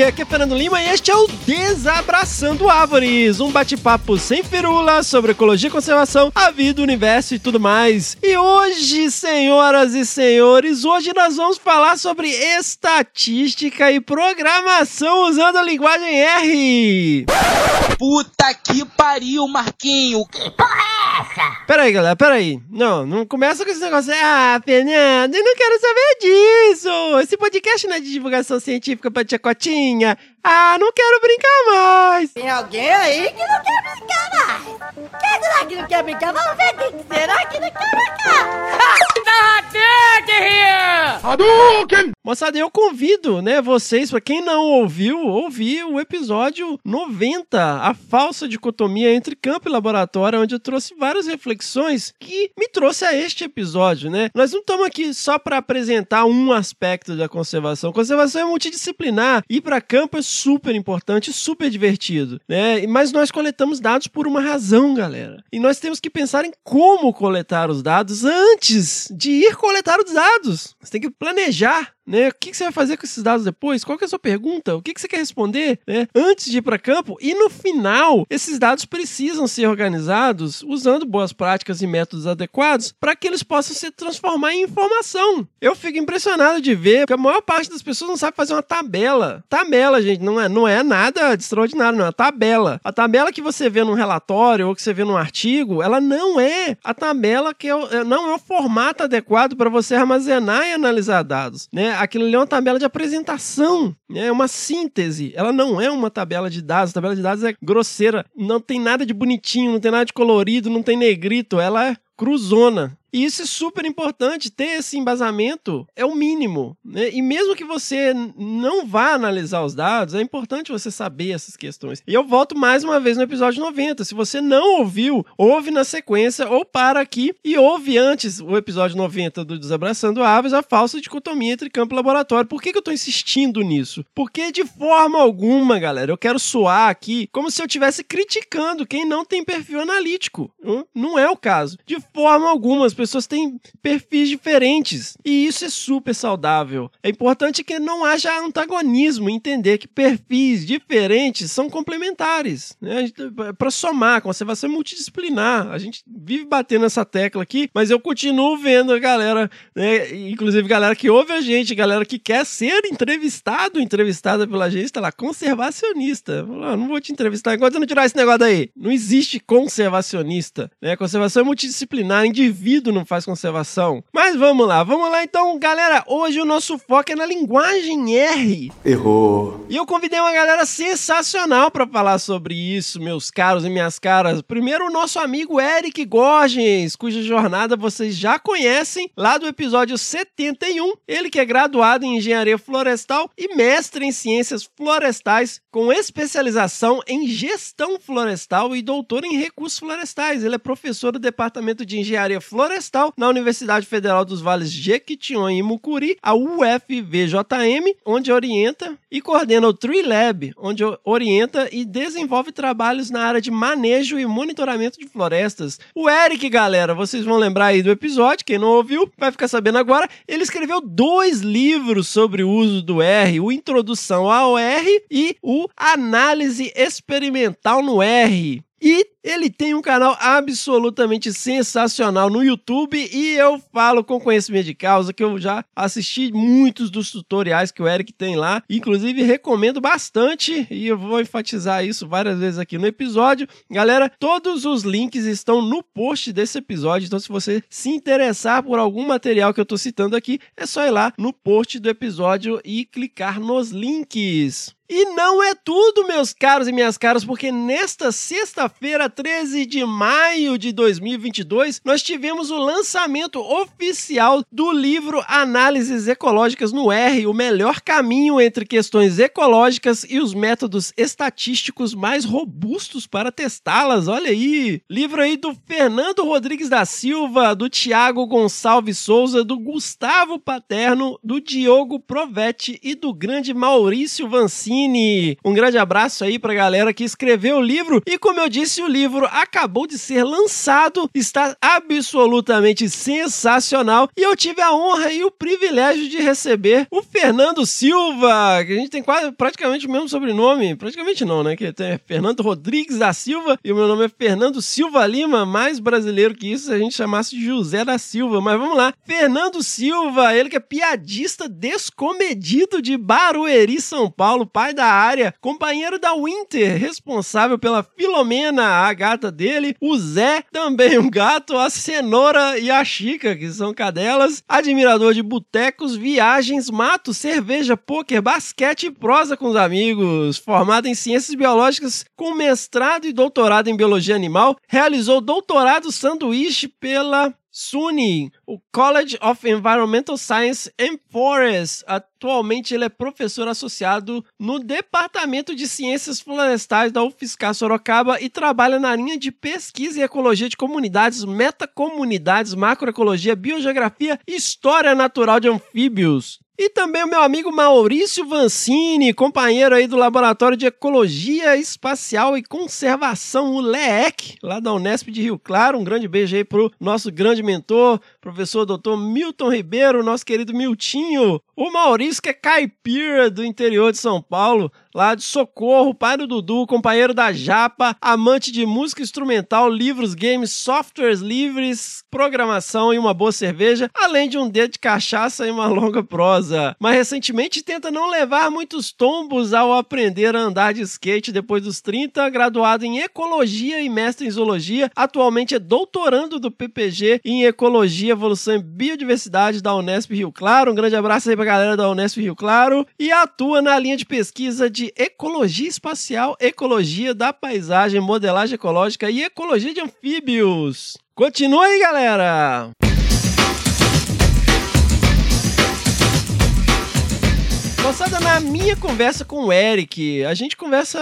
Aqui é Fernando Lima e este é o Desabraçando Árvores, um bate-papo sem firula sobre ecologia e conservação, a vida, o universo e tudo mais. E hoje, senhoras e senhores, hoje nós vamos falar sobre estatística e programação usando a linguagem R. Puta que pariu, Marquinho! Que porra é essa? Peraí, galera, peraí. Não, não começa com esse negócio. Ah, Fernando, eu não quero saber disso. Esse podcast não é de divulgação científica pra tia Cotinha. Ah, não quero brincar mais. Tem alguém aí que não quer brincar mais? Quem será que não quer brincar? Vamos ver quem será que não quer brincar. Moçada, eu convido, né, vocês, pra quem não ouviu, ouvir o episódio 90, a falsa dicotomia entre campo e laboratório, onde eu trouxe várias reflexões que me trouxe a este episódio, né? Nós não estamos aqui só para apresentar um aspecto da conservação. Conservação é multidisciplinar. Ir para campo é super importante, super divertido, né? Mas nós coletamos dados por uma razão, galera. E nós temos que pensar em como coletar os dados antes de ir coletar os dados. Você tem que planejar né? O que, você vai fazer com esses dados depois? Qual é a sua pergunta? O que, você quer responder né? antes de ir para campo? E no final, esses dados precisam ser organizados usando boas práticas e métodos adequados para que eles possam se transformar em informação. Eu fico impressionado de ver que a maior parte das pessoas não sabe fazer uma tabela. Tabela, gente, não é, não é nada de extraordinário, não é uma tabela. A tabela que você vê num relatório ou que você vê num artigo, ela não é a tabela que é, não é o formato adequado para você armazenar e analisar dados, né? Aquilo ali é uma tabela de apresentação, né? é uma síntese. Ela não é uma tabela de dados. A tabela de dados é grosseira, não tem nada de bonitinho, não tem nada de colorido, não tem negrito. Ela é cruzona. E isso é super importante, ter esse embasamento é o mínimo. Né? E mesmo que você não vá analisar os dados, é importante você saber essas questões. E eu volto mais uma vez no episódio 90. Se você não ouviu, ouve na sequência ou para aqui e ouve antes o episódio 90 do Desabraçando Aves, a falsa dicotomia entre campo e laboratório. Por que, que eu estou insistindo nisso? Porque de forma alguma, galera, eu quero soar aqui como se eu estivesse criticando quem não tem perfil analítico. Hum? Não é o caso. De forma alguma, as pessoas têm perfis diferentes e isso é super saudável. É importante que não haja antagonismo, entender que perfis diferentes são complementares, né? Para somar, conservação é multidisciplinar. A gente vive batendo essa tecla aqui, mas eu continuo vendo a galera, né? inclusive galera que ouve a gente, galera que quer ser entrevistado, entrevistada pela gente, tá lá, conservacionista. Ah, não vou te entrevistar eu não tirar esse negócio aí. Não existe conservacionista, né? Conservação é multidisciplinar, indivíduo não faz conservação. Mas vamos lá, vamos lá então, galera. Hoje o nosso foco é na linguagem R. Errou. E eu convidei uma galera sensacional para falar sobre isso, meus caros e minhas caras. Primeiro, o nosso amigo Eric Gorgens, cuja jornada vocês já conhecem lá do episódio 71. Ele que é graduado em engenharia florestal e mestre em ciências florestais, com especialização em gestão florestal e doutor em recursos florestais. Ele é professor do departamento de engenharia florestal na Universidade Federal dos Vales Jequitinhonha e Mucuri, a UFVJM, onde orienta e coordena o Tree Lab, onde orienta e desenvolve trabalhos na área de manejo e monitoramento de florestas. O Eric, galera, vocês vão lembrar aí do episódio, quem não ouviu vai ficar sabendo agora, ele escreveu dois livros sobre o uso do R, o Introdução ao R e o Análise Experimental no R. E ele tem um canal absolutamente sensacional no YouTube e eu falo com conhecimento de causa que eu já assisti muitos dos tutoriais que o Eric tem lá. Inclusive, recomendo bastante e eu vou enfatizar isso várias vezes aqui no episódio. Galera, todos os links estão no post desse episódio, então se você se interessar por algum material que eu estou citando aqui, é só ir lá no post do episódio e clicar nos links. E não é tudo, meus caros e minhas caras, porque nesta sexta-feira, 13 de maio de 2022, nós tivemos o lançamento oficial do livro Análises Ecológicas no R, o melhor caminho entre questões ecológicas e os métodos estatísticos mais robustos para testá-las. Olha aí, livro aí do Fernando Rodrigues da Silva, do Tiago Gonçalves Souza, do Gustavo Paterno, do Diogo Provetti e do grande Maurício Vancini. Um grande abraço aí pra galera que escreveu o livro. E como eu disse, o livro acabou de ser lançado, está absolutamente sensacional. E eu tive a honra e o privilégio de receber o Fernando Silva, que a gente tem quase praticamente o mesmo sobrenome. Praticamente não, né? Que tem Fernando Rodrigues da Silva e o meu nome é Fernando Silva Lima, mais brasileiro que isso, se a gente chamasse José da Silva. Mas vamos lá. Fernando Silva, ele que é piadista descomedido de Barueri, São Paulo, pai da área, companheiro da Winter, responsável pela Filomena, a gata dele, o Zé, também um gato, a Cenoura e a Chica, que são cadelas, admirador de botecos, viagens, mato, cerveja, pôquer, basquete e prosa com os amigos, formado em ciências biológicas com mestrado e doutorado em biologia animal, realizou doutorado sanduíche pela SUNY, o College of Environmental Science and Forest. Atualmente ele é professor associado no Departamento de Ciências Florestais da UFSCar Sorocaba e trabalha na linha de pesquisa e ecologia de comunidades, metacomunidades, macroecologia, biogeografia e história natural de anfíbios. E também o meu amigo Maurício Vancini, companheiro aí do Laboratório de Ecologia Espacial e Conservação, o LEEC, lá da Unesp de Rio Claro. Um grande beijo aí pro nosso grande mentor, professor doutor Milton Ribeiro, nosso querido Miltinho. O Maurício, que é caipira do interior de São Paulo, lá de Socorro, pai do Dudu, companheiro da Japa, amante de música instrumental, livros, games, softwares livres, programação e uma boa cerveja, além de um dedo de cachaça e uma longa prosa. Mas recentemente tenta não levar muitos tombos ao aprender a andar de skate depois dos 30, graduado em ecologia e mestre em zoologia, atualmente é doutorando do PPG em ecologia, evolução e biodiversidade da Unesp Rio Claro. Um grande abraço aí pra galera da Unesp Rio Claro e atua na linha de pesquisa de de ecologia espacial, ecologia da paisagem, modelagem ecológica e ecologia de anfíbios. Continua aí, galera! Moçada, na minha conversa com o Eric, a gente conversa,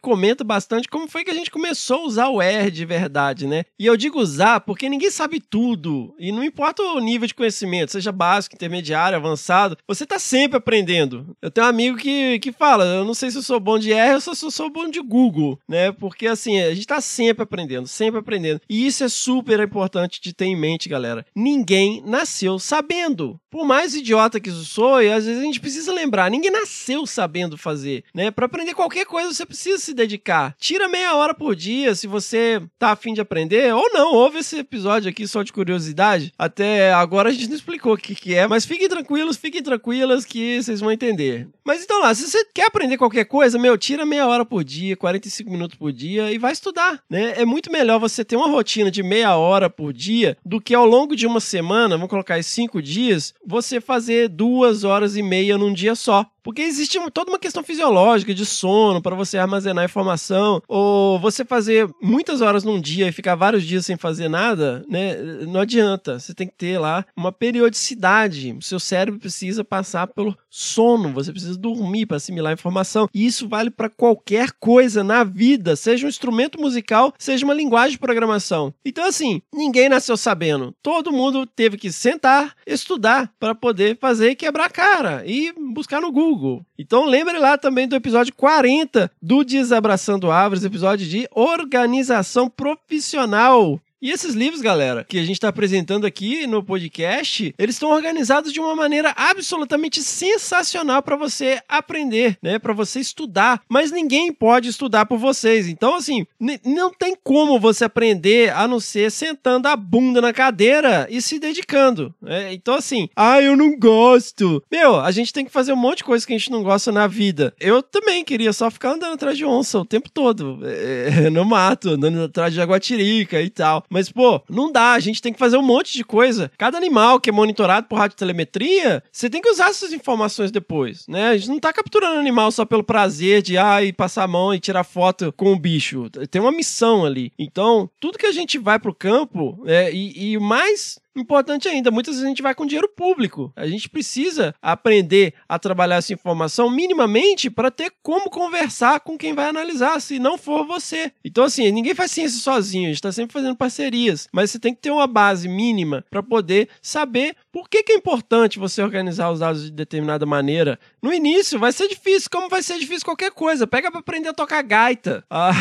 comenta bastante como foi que a gente começou a usar o R de verdade, né? E eu digo usar porque ninguém sabe tudo. E não importa o nível de conhecimento, seja básico, intermediário, avançado, você tá sempre aprendendo. Eu tenho um amigo que, que fala: eu não sei se eu sou bom de R ou se eu sou bom de Google, né? Porque assim, a gente tá sempre aprendendo, sempre aprendendo. E isso é super importante de ter em mente, galera. Ninguém nasceu sabendo. Por mais idiota que isso sou, e às vezes a gente precisa lembrar lembrar, ninguém nasceu sabendo fazer, né? Para aprender qualquer coisa você precisa se dedicar. Tira meia hora por dia se você tá afim de aprender, ou não, ouve esse episódio aqui só de curiosidade. Até agora a gente não explicou o que, que é, mas fiquem tranquilos, fiquem tranquilas que vocês vão entender. Mas então lá, se você quer aprender qualquer coisa, meu, tira meia hora por dia, 45 minutos por dia e vai estudar, né? É muito melhor você ter uma rotina de meia hora por dia do que ao longo de uma semana, vamos colocar aí cinco dias, você fazer duas horas e meia num dia só. Porque existe toda uma questão fisiológica de sono para você armazenar informação, ou você fazer muitas horas num dia e ficar vários dias sem fazer nada, né? Não adianta. Você tem que ter lá uma periodicidade. O seu cérebro precisa passar pelo sono, você precisa dormir para assimilar informação. E isso vale para qualquer coisa na vida, seja um instrumento musical, seja uma linguagem de programação. Então, assim, ninguém nasceu sabendo. Todo mundo teve que sentar, estudar para poder fazer e quebrar a cara e buscar no Google. Então, lembre lá também do episódio 40 do Desabraçando Árvores, episódio de organização profissional. E esses livros, galera, que a gente está apresentando aqui no podcast, eles estão organizados de uma maneira absolutamente sensacional para você aprender, né? Para você estudar. Mas ninguém pode estudar por vocês. Então, assim, não tem como você aprender a não ser sentando a bunda na cadeira e se dedicando. Né? Então, assim, ah, eu não gosto. Meu, a gente tem que fazer um monte de coisa que a gente não gosta na vida. Eu também queria só ficar andando atrás de onça o tempo todo, é, no mato, andando atrás de jaguatirica e tal. Mas, pô, não dá. A gente tem que fazer um monte de coisa. Cada animal que é monitorado por radiotelemetria, você tem que usar essas informações depois, né? A gente não tá capturando animal só pelo prazer de, ah, e passar a mão e tirar foto com o bicho. Tem uma missão ali. Então, tudo que a gente vai pro campo, é, e, e mais Importante ainda, muitas vezes a gente vai com dinheiro público. A gente precisa aprender a trabalhar essa informação minimamente para ter como conversar com quem vai analisar, se não for você. Então, assim, ninguém faz ciência sozinho, a gente está sempre fazendo parcerias, mas você tem que ter uma base mínima para poder saber por que, que é importante você organizar os dados de determinada maneira. No início vai ser difícil, como vai ser difícil qualquer coisa. Pega para aprender a tocar gaita. Ah,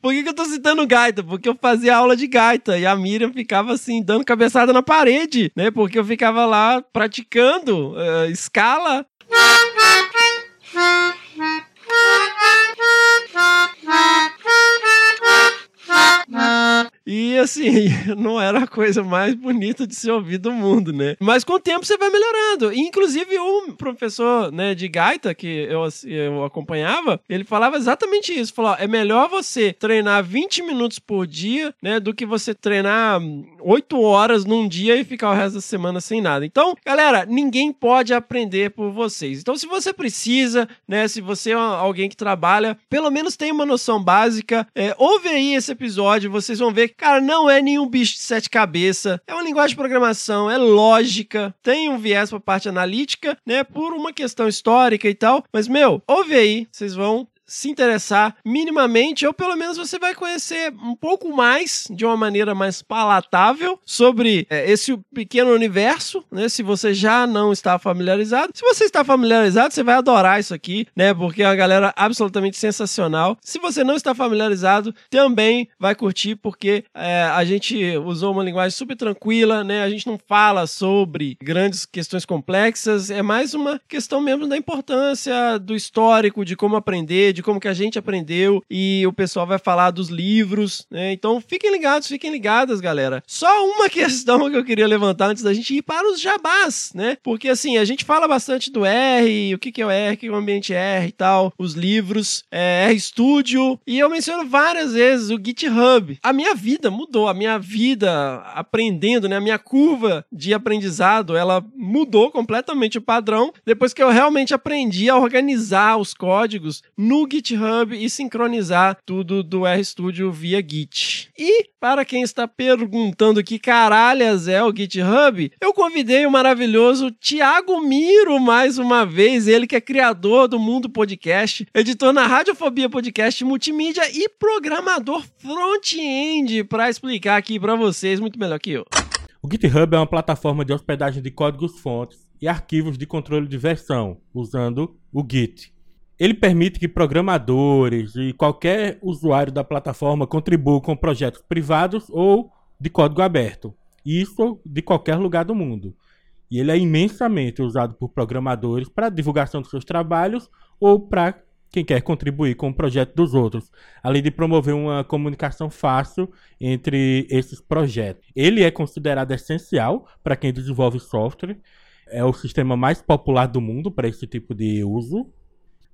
por que, que eu tô citando gaita? Porque eu fazia aula de gaita e a Miriam ficava assim, dando cabeça na parede, né? Porque eu ficava lá praticando uh, escala. E assim, não era a coisa mais bonita de se ouvir do mundo, né? Mas com o tempo você vai melhorando. E, inclusive, o professor né, de gaita que eu, eu acompanhava, ele falava exatamente isso. Falou: é melhor você treinar 20 minutos por dia, né? Do que você treinar 8 horas num dia e ficar o resto da semana sem nada. Então, galera, ninguém pode aprender por vocês. Então, se você precisa, né? Se você é alguém que trabalha, pelo menos tem uma noção básica, é, ouve aí esse episódio, vocês vão ver Cara, não é nenhum bicho de sete cabeças. É uma linguagem de programação, é lógica, tem um viés pra parte analítica, né? Por uma questão histórica e tal. Mas, meu, ouve aí, vocês vão se interessar minimamente, ou pelo menos você vai conhecer um pouco mais, de uma maneira mais palatável, sobre é, esse pequeno universo, né? Se você já não está familiarizado. Se você está familiarizado, você vai adorar isso aqui, né? Porque é uma galera absolutamente sensacional. Se você não está familiarizado, também vai curtir, porque é, a gente usou uma linguagem super tranquila, né? A gente não fala sobre grandes questões complexas, é mais uma questão mesmo da importância do histórico, de como aprender, de como que a gente aprendeu e o pessoal vai falar dos livros, né? Então fiquem ligados, fiquem ligadas, galera. Só uma questão que eu queria levantar antes da gente ir para os jabás, né? Porque assim, a gente fala bastante do R, o que que é o R, o que é o ambiente R e tal, os livros, é, R Studio, e eu menciono várias vezes o GitHub. A minha vida mudou, a minha vida aprendendo, né? A minha curva de aprendizado, ela mudou completamente o padrão depois que eu realmente aprendi a organizar os códigos no GitHub e sincronizar tudo do RStudio via Git. E para quem está perguntando que caralhas é o GitHub, eu convidei o maravilhoso Tiago Miro mais uma vez, ele que é criador do Mundo Podcast, editor na Radiofobia Podcast Multimídia e programador front-end para explicar aqui para vocês muito melhor que eu. O GitHub é uma plataforma de hospedagem de códigos fontes e arquivos de controle de versão, usando o Git. Ele permite que programadores e qualquer usuário da plataforma contribuam com projetos privados ou de código aberto. Isso de qualquer lugar do mundo. E ele é imensamente usado por programadores para divulgação dos seus trabalhos ou para quem quer contribuir com o projeto dos outros, além de promover uma comunicação fácil entre esses projetos. Ele é considerado essencial para quem desenvolve software, é o sistema mais popular do mundo para esse tipo de uso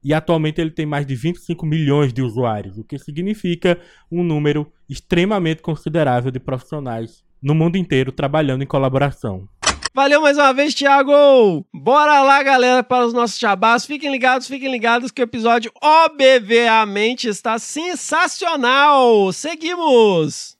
e atualmente ele tem mais de 25 milhões de usuários, o que significa um número extremamente considerável de profissionais no mundo inteiro trabalhando em colaboração. Valeu mais uma vez, Thiago! Bora lá, galera, para os nossos chabás. Fiquem ligados, fiquem ligados que o episódio, obviamente, está sensacional! Seguimos!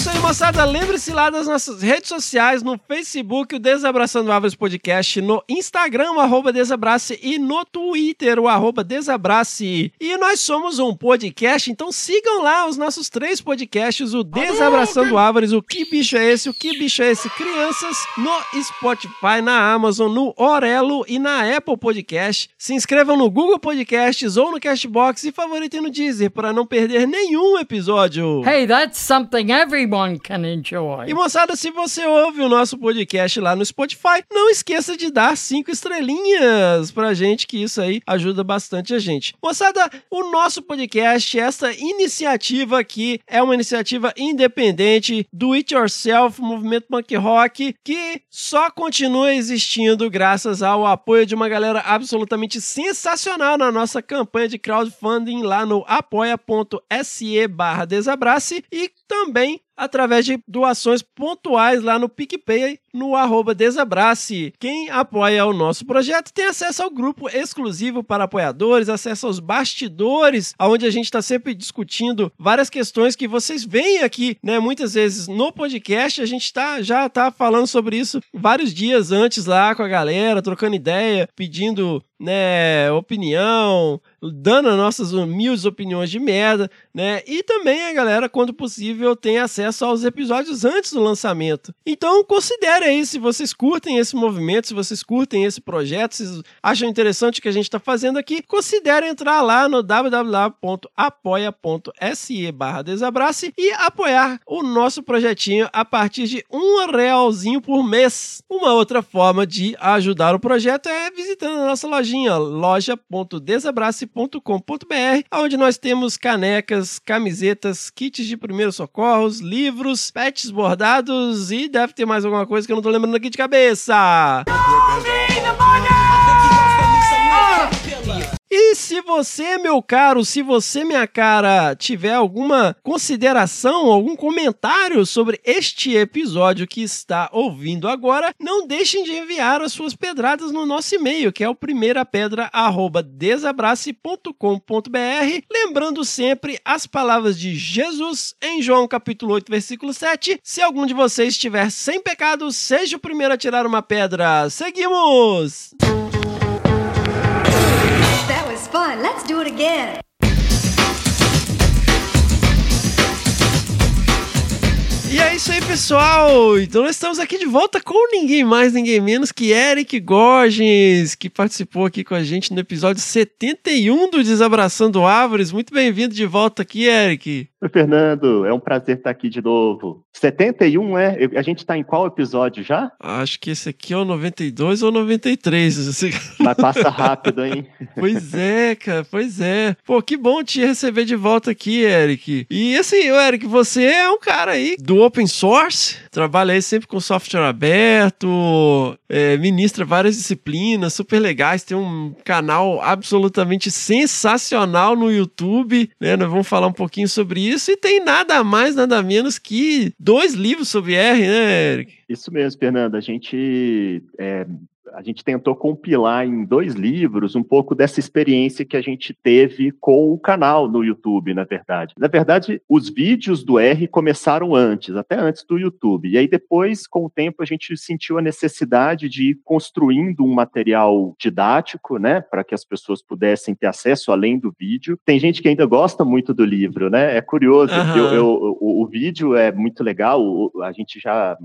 Isso aí, moçada. Lembre-se lá das nossas redes sociais, no Facebook, o Desabraçando Árvores Podcast, no Instagram, o arroba Desabrace, e no Twitter, o arroba Desabrace. E nós somos um podcast, então sigam lá os nossos três podcasts, o Desabraçando Árvores, o Que Bicho é Esse, o Que Bicho é Esse, Crianças, no Spotify, na Amazon, no Orelo e na Apple Podcast. Se inscrevam no Google Podcasts ou no Castbox e favoritem no Deezer para não perder nenhum episódio. Hey, that's something everyone E moçada, se você ouve o nosso podcast lá no Spotify, não esqueça de dar cinco estrelinhas pra gente, que isso aí ajuda bastante a gente. Moçada, o nosso podcast, essa iniciativa aqui, é uma iniciativa independente do It Yourself, movimento punk rock, que só continua existindo graças ao apoio de uma galera absolutamente sensacional na nossa campanha de crowdfunding lá no apoia.se barra desabrace e também através de doações pontuais lá no PicPay, no arroba Desabrace. Quem apoia o nosso projeto tem acesso ao grupo exclusivo para apoiadores, acesso aos bastidores, onde a gente está sempre discutindo várias questões que vocês veem aqui, né? Muitas vezes no podcast, a gente tá, já tá falando sobre isso vários dias antes lá com a galera, trocando ideia, pedindo né, opinião, dando as nossas humildes opiniões de merda, né? E também a galera, quando possível, tem acesso aos episódios antes do lançamento. Então, considere aí se vocês curtem esse movimento, se vocês curtem esse projeto, se acham interessante o que a gente está fazendo aqui, considere entrar lá no www.apoia.se barra desabrace e apoiar o nosso projetinho a partir de um realzinho por mês. Uma outra forma de ajudar o projeto é visitando a nossa lojinha, loja.desabrace.com.br, onde nós temos canecas, camisetas, kits de primeiros socorros, livros, pets bordados e deve ter mais alguma coisa que eu não tô lembrando aqui de cabeça. E se você, meu caro, se você, minha cara, tiver alguma consideração, algum comentário sobre este episódio que está ouvindo agora, não deixem de enviar as suas pedradas no nosso e-mail, que é o primeirapedra@desabrace.com.br, lembrando sempre as palavras de Jesus em João capítulo 8, versículo 7. Se algum de vocês estiver sem pecado, seja o primeiro a tirar uma pedra. Seguimos! That was fun. Let's do it again. E é isso aí, pessoal! Então nós estamos aqui de volta com ninguém mais, ninguém menos que Eric Gorgens, que participou aqui com a gente no episódio 71 do Desabraçando Árvores. Muito bem-vindo de volta aqui, Eric. Oi, Fernando, é um prazer estar aqui de novo. 71, é? Eu- A gente está em qual episódio já? Acho que esse aqui é o 92 ou 93. assim. Mas passa rápido, hein? Pois é, cara, pois é. Pô, que bom te receber de volta aqui, Eric. E assim, Eric, você é um cara aí do open source, trabalha aí sempre com software aberto, é, ministra várias disciplinas super legais, tem um canal absolutamente sensacional no YouTube, né? Nós vamos falar um pouquinho sobre isso e tem nada mais, nada menos que dois livros sobre R, né, Eric? Isso mesmo, Fernando. A gente, é, a gente tentou compilar em dois livros um pouco dessa experiência que a gente teve com o canal no YouTube, na verdade. Na verdade, os vídeos do R começaram antes, até antes do YouTube. E aí depois, com o tempo, a gente sentiu a necessidade de ir construindo um material didático, né, para que as pessoas pudessem ter acesso além do vídeo. Tem gente que ainda gosta muito do livro, né? É curioso. Aham. Eu, eu- o, o vídeo é muito legal. a gente já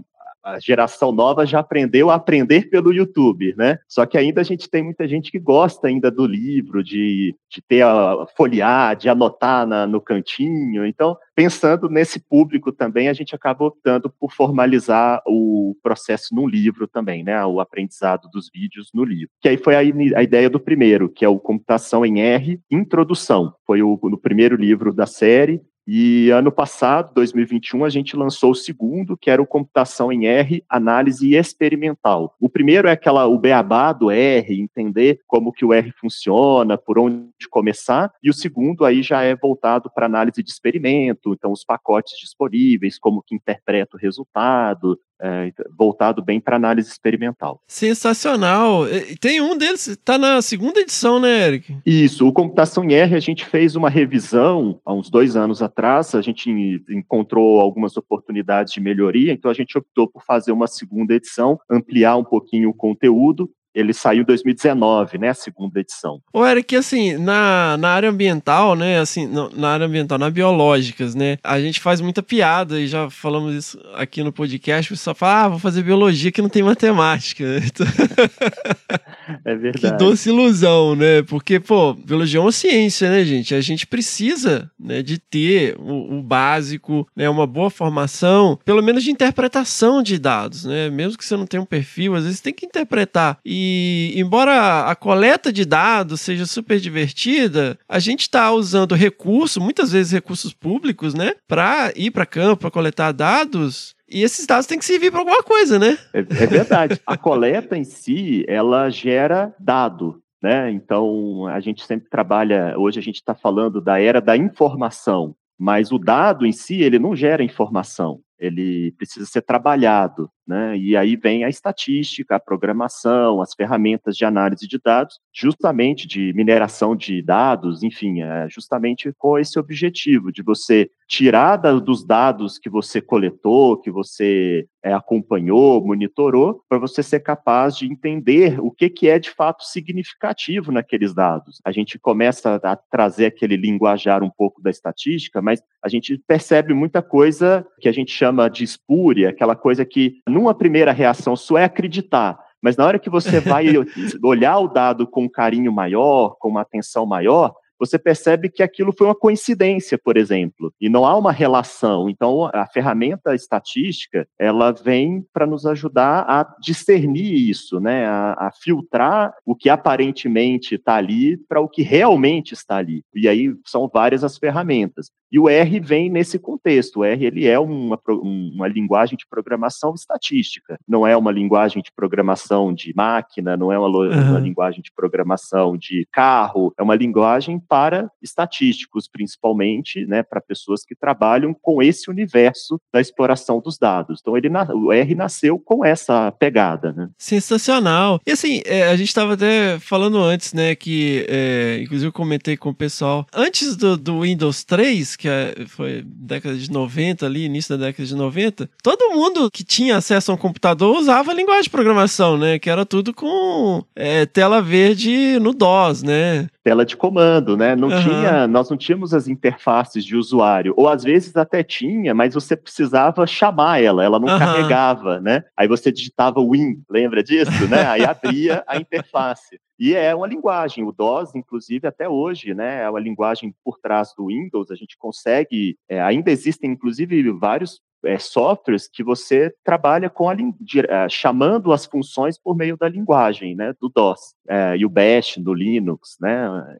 a geração nova já aprendeu a aprender pelo YouTube, né? Só que ainda a gente tem muita gente que gosta ainda do livro, de, de ter a folhear, de anotar na- no cantinho. Então, pensando nesse público também, a gente acaba optando por formalizar o processo num livro também, né? O aprendizado dos vídeos no livro. Que aí foi a, a ideia do primeiro, que é o Computação em R, Introdução. Foi o, no primeiro livro da série, e ano passado, 2021, a gente lançou o segundo, que era o Computação em R, Análise Experimental. O primeiro é aquela, o beabá do R, entender como que o R funciona, por onde começar, e o segundo aí já é voltado para análise de experimento, então os pacotes disponíveis, como que interpreta o resultado, é, voltado bem para análise experimental. Sensacional. Tem um deles, tá na segunda edição, né, Eric? Isso, o Computação em R, a gente fez uma revisão há uns dois anos atrás, a gente en- encontrou algumas oportunidades de melhoria, então a gente optou por fazer uma segunda edição, ampliar um pouquinho o conteúdo. Ele saiu em 2019, né, a segunda edição. Ô, Eric, assim, na, na área ambiental, né, assim, não, na área ambiental, na biológicas, né, a gente faz muita piada e já falamos isso aqui no podcast, o pessoal fala, ah, vou fazer biologia que não tem matemática. É Que verdade. doce ilusão, né? Porque, pô, biologia é uma ciência, né, gente? A gente precisa né, de ter o, o básico, né, uma boa formação, pelo menos de interpretação de dados, né? Mesmo que você não tenha um perfil, às vezes tem que interpretar. E, embora a coleta de dados seja super divertida, a gente está usando recurso, muitas vezes recursos públicos, né, para ir para campo, para coletar dados. E esses dados têm que servir para alguma coisa, né? É, é verdade. A coleta em si, ela gera dado. Né? Então, a gente sempre trabalha. Hoje a gente está falando da era da informação, mas o dado em si, ele não gera informação, ele precisa ser trabalhado. Né? E aí vem a estatística, a programação, as ferramentas de análise de dados, justamente de mineração de dados, enfim, é justamente com esse objetivo de você tirar dos dados que você coletou, que você é, acompanhou, monitorou, para você ser capaz de entender o que, que é de fato significativo naqueles dados. A gente começa a trazer aquele linguajar um pouco da estatística, mas a gente percebe muita coisa que a gente chama de espúria, aquela coisa que numa primeira reação só é acreditar, mas na hora que você vai olhar o dado com um carinho maior, com uma atenção maior, você percebe que aquilo foi uma coincidência, por exemplo, e não há uma relação. Então, a ferramenta estatística, ela vem para nos ajudar a discernir isso, né? a, a filtrar o que aparentemente está ali para o que realmente está ali. E aí são várias as ferramentas. E o R vem nesse contexto. O R ele é uma, uma linguagem de programação estatística. Não é uma linguagem de programação de máquina, não é uma, uhum. uma linguagem de programação de carro. É uma linguagem para estatísticos, principalmente, né, para pessoas que trabalham com esse universo da exploração dos dados. Então, ele, o R nasceu com essa pegada. Né? Sensacional. E assim, é, a gente estava até falando antes, né, que, é, inclusive, eu comentei com o pessoal, antes do, do Windows 3, que foi década de 90 ali, início da década de 90, todo mundo que tinha acesso a um computador usava a linguagem de programação, né? Que era tudo com é, tela verde no DOS, né? Tela de comando, né? Não uhum. tinha, nós não tínhamos as interfaces de usuário, ou às vezes até tinha, mas você precisava chamar ela, ela não uhum. carregava, né? Aí você digitava Win, lembra disso, né? Aí abria a interface. E é uma linguagem, o DOS, inclusive, até hoje, né, é uma linguagem por trás do Windows, a gente consegue, é, ainda existem, inclusive, vários é, softwares que você trabalha com a uh, chamando as funções por meio da linguagem, né, do DOS é, e o Bash do Linux, né?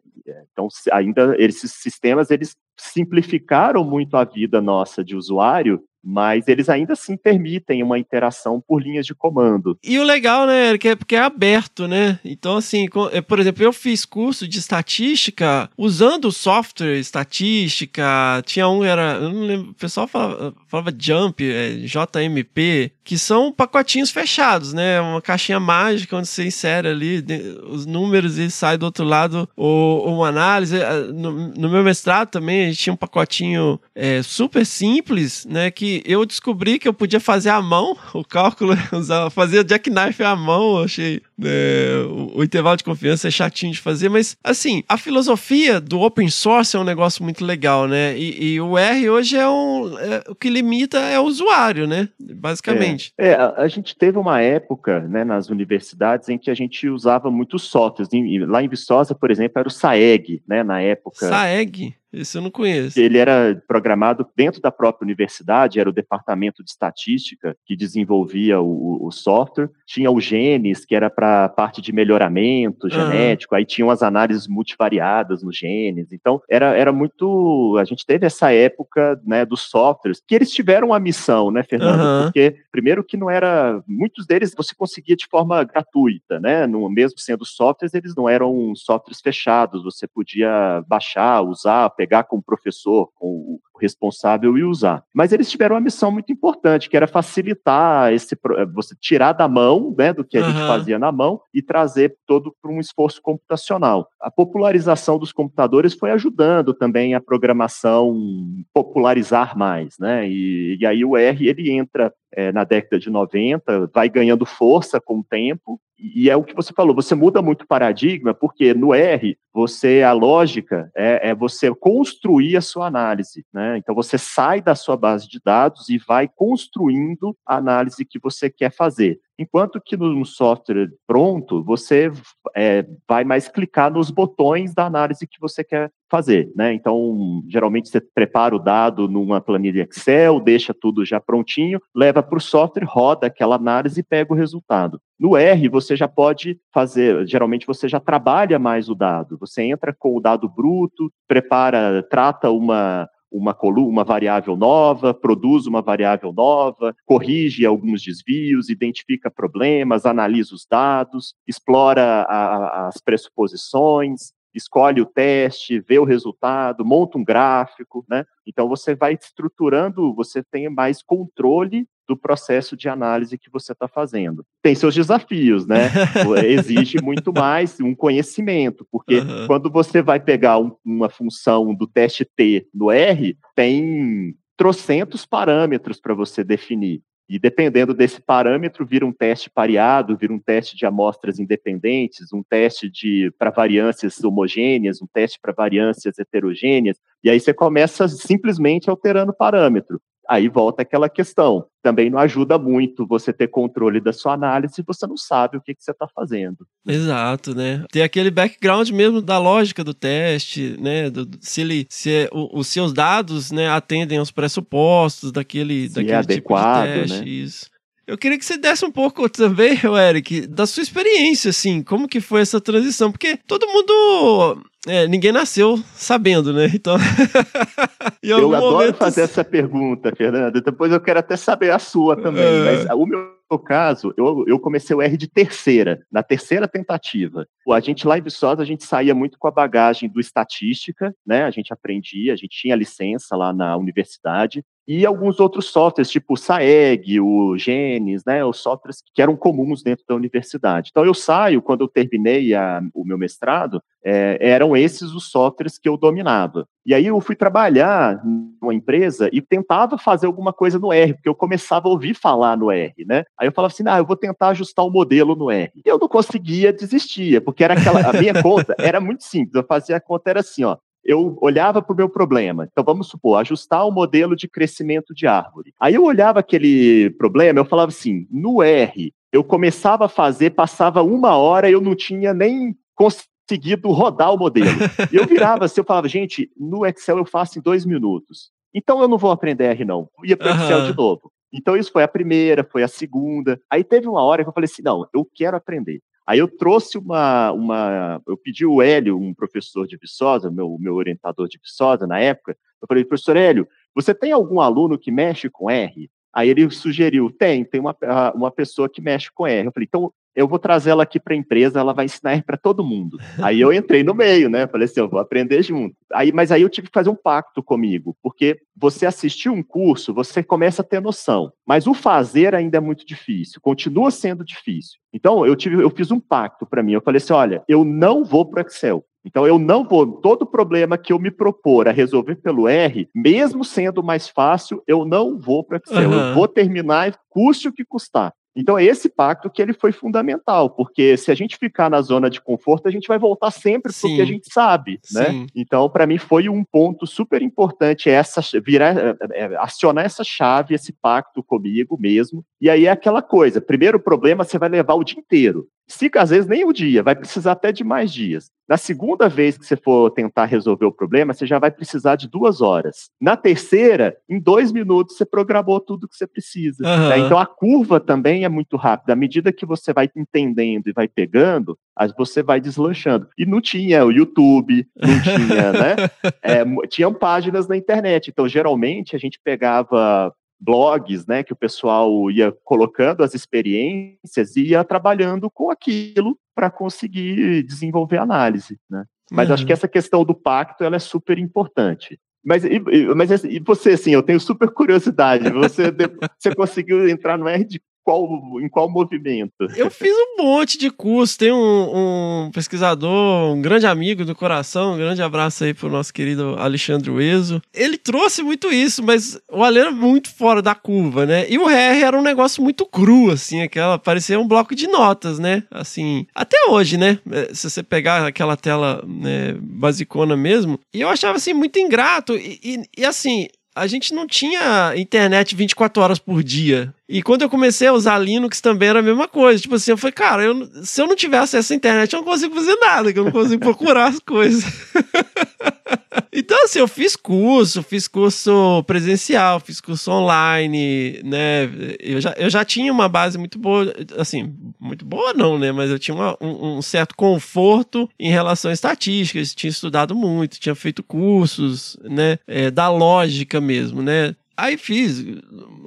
Então ainda esses sistemas eles simplificaram muito a vida nossa de usuário mas eles ainda assim permitem uma interação por linhas de comando. E o legal, né, é porque é aberto, né? Então, assim, é, por exemplo, eu fiz curso de estatística usando software estatística, tinha um, era, eu não lembro, o pessoal falava, falava Jump, é, JMP, que são pacotinhos fechados, né? Uma caixinha mágica onde você insere ali os números e sai do outro lado ou, uma análise. No, no, meu mestrado também a gente tinha um pacotinho é, super simples, né? Que eu descobri que eu podia fazer à mão o cálculo, fazer jackknife à mão, achei é, o, o, intervalo de confiança é chatinho de fazer, mas assim, a filosofia do open source é um negócio muito legal, né? E, e o R hoje é, um, é, o que limita é o usuário, né? Basicamente. É, é a, a, gente teve uma época, né, nas universidades em que a gente usava muitos softwares. Lá em Viçosa, por exemplo, era o SAEG, né, na época. SAEG? Esse eu não conheço. Ele era programado dentro da própria universidade, era o departamento de estatística que desenvolvia o, o software. Tinha o Genes, que era para parte de melhoramento genético, uhum. aí tinham as análises multivariadas no genes. Então, era, era muito. A gente teve essa época né, dos softwares, que eles tiveram a missão, né, Fernando? Uhum. Porque, primeiro, que não era. Muitos deles você conseguia de forma gratuita, né? No, mesmo sendo softwares, eles não eram softwares fechados, você podia baixar, usar, pegar com o professor, com o responsável e usar. Mas eles tiveram uma missão muito importante, que era facilitar esse você tirar da mão, né, do que a uhum. gente fazia na mão e trazer todo para um esforço computacional. A popularização dos computadores foi ajudando também a programação popularizar mais, né? E, e aí o R ele entra é, na década de 90, vai ganhando força com o tempo, e é o que você falou, você muda muito o paradigma, porque no R, você, a lógica é, é, você construir a sua análise, né? Então você sai da sua base de dados e vai construindo a análise que você quer fazer. Enquanto que no software pronto, você é, vai mais clicar nos botões da análise que você quer fazer, né? Então, geralmente você prepara o dado numa planilha Excel, deixa tudo já prontinho, leva para o software, roda aquela análise e pega o resultado. No R, você já pode fazer, geralmente você já trabalha mais o dado. Você entra com o dado bruto, prepara, trata uma uma coluna, uma variável nova, produz uma variável nova, corrige alguns desvios, identifica problemas, analisa os dados, explora a, as pressuposições, escolhe o teste, vê o resultado, monta um gráfico, né? Então você vai estruturando, você tem mais controle do processo de análise que você está fazendo. Tem seus desafios, né? Exige muito mais um conhecimento, porque uhum. quando você vai pegar um, uma função do teste T no R, tem trocentos parâmetros para você definir. E dependendo desse parâmetro, vira um teste pareado, vira um teste de amostras independentes, um teste de para variâncias homogêneas, um teste para variâncias heterogêneas, e aí você começa simplesmente alterando o parâmetro. Aí volta aquela questão. Também não ajuda muito você ter controle da sua análise se você não sabe o que, que você está fazendo. Exato, né? Tem aquele background mesmo da lógica do teste, né? Do, se ele, se é, o, os seus dados, né, atendem aos pressupostos daquele, se daquele é tipo adequado, de teste. Né? Isso. Eu queria que você desse um pouco também, Eric, da sua experiência, assim, como que foi essa transição, porque todo mundo é, ninguém nasceu sabendo, né? Então. eu adoro momento... fazer essa pergunta, Fernanda. Depois eu quero até saber a sua também. É... Mas o meu caso, eu, eu comecei o R de terceira, na terceira tentativa. A gente lá em Viçosa, a gente saía muito com a bagagem do estatística, né? A gente aprendia, a gente tinha licença lá na universidade, e alguns outros softwares, tipo o SAEG, o Genes, né, os softwares que eram comuns dentro da universidade. Então, eu saio, quando eu terminei a, o meu mestrado, é, eram esses os softwares que eu dominava. E aí eu fui trabalhar numa empresa e tentava fazer alguma coisa no R, porque eu começava a ouvir falar no R, né? Aí eu falava assim, ah, eu vou tentar ajustar o modelo no R. E eu não conseguia, desistia, porque era aquela, a minha conta era muito simples, eu fazia a conta, era assim, ó, eu olhava para o meu problema. Então, vamos supor, ajustar o modelo de crescimento de árvore. Aí eu olhava aquele problema, eu falava assim, no R, eu começava a fazer, passava uma hora, eu não tinha nem conseguido rodar o modelo. Eu virava assim, eu falava, gente, no Excel eu faço em dois minutos. Então eu não vou aprender R, não. Eu ia para o Excel de novo. Então isso foi a primeira, foi a segunda. Aí teve uma hora que eu falei assim, não, eu quero aprender. Aí eu trouxe uma, uma eu pedi o Hélio, um professor de Viçosa, meu, meu orientador de Viçosa na época, eu falei, professor Hélio, você tem algum aluno que mexe com R? Aí ele sugeriu, tem, tem uma, uma pessoa que mexe com R. Eu falei, então eu vou trazer ela aqui para a empresa, ela vai ensinar para todo mundo. Aí eu entrei no meio, né? Falei assim, eu vou aprender junto. Aí, mas aí eu tive que fazer um pacto comigo, porque você assistir um curso, você começa a ter noção, mas o fazer ainda é muito difícil, continua sendo difícil. Então eu tive, eu fiz um pacto para mim. Eu falei assim, olha, eu não vou para Excel. Então eu não vou, todo problema que eu me propor a resolver pelo R, mesmo sendo mais fácil, eu não vou para Excel. Uhum. Eu vou terminar, custe o que custar. Então é esse pacto que ele foi fundamental, porque se a gente ficar na zona de conforto, a gente vai voltar sempre para o que a gente sabe, né? Sim. Então para mim foi um ponto super importante essa virar, é, é, acionar essa chave, esse pacto comigo mesmo. E aí é aquela coisa, primeiro problema você vai levar o dia inteiro. Se às vezes nem o dia, vai precisar até de mais dias. Na segunda vez que você for tentar resolver o problema, você já vai precisar de duas horas. Na terceira, em dois minutos, você programou tudo que você precisa. Uhum. Né? Então a curva também é muito rápida. À medida que você vai entendendo e vai pegando, você vai deslanchando. E não tinha o YouTube, não tinha, né? É, tinham páginas na internet. Então, geralmente, a gente pegava blogs, né, que o pessoal ia colocando as experiências e ia trabalhando com aquilo para conseguir desenvolver análise, né? Mas uhum. acho que essa questão do pacto ela é super importante. Mas, e, mas e você, assim, eu tenho super curiosidade. Você, você conseguiu entrar no R de qual, em qual movimento? Eu fiz um monte de curso. Tem um, um, pesquisador, um grande amigo do coração, um grande abraço aí pro nosso querido Alexandre Ueso. Ele trouxe muito isso, mas o Ale era muito fora da curva, né? E o R era um negócio muito cru, assim, aquela, parecia um bloco de notas, né? Assim, até hoje, né? É, se você pegar aquela tela né, basicona mesmo. E eu achava, assim, muito ingrato. e, e, e assim, a gente não tinha internet 24 horas por dia. E quando eu comecei a usar Linux também era a mesma coisa. Tipo assim, eu falei, cara, eu, se eu não tiver acesso à internet, eu não consigo fazer nada, que eu não consigo procurar as coisas. Então, assim, eu fiz curso, fiz curso presencial, fiz curso online, né? Eu já, eu já tinha uma base muito boa, assim, muito boa não, né? Mas eu tinha uma, um, um, certo conforto em relação a estatísticas, tinha estudado muito, tinha feito cursos, né? É, da lógica mesmo, né? Aí fiz,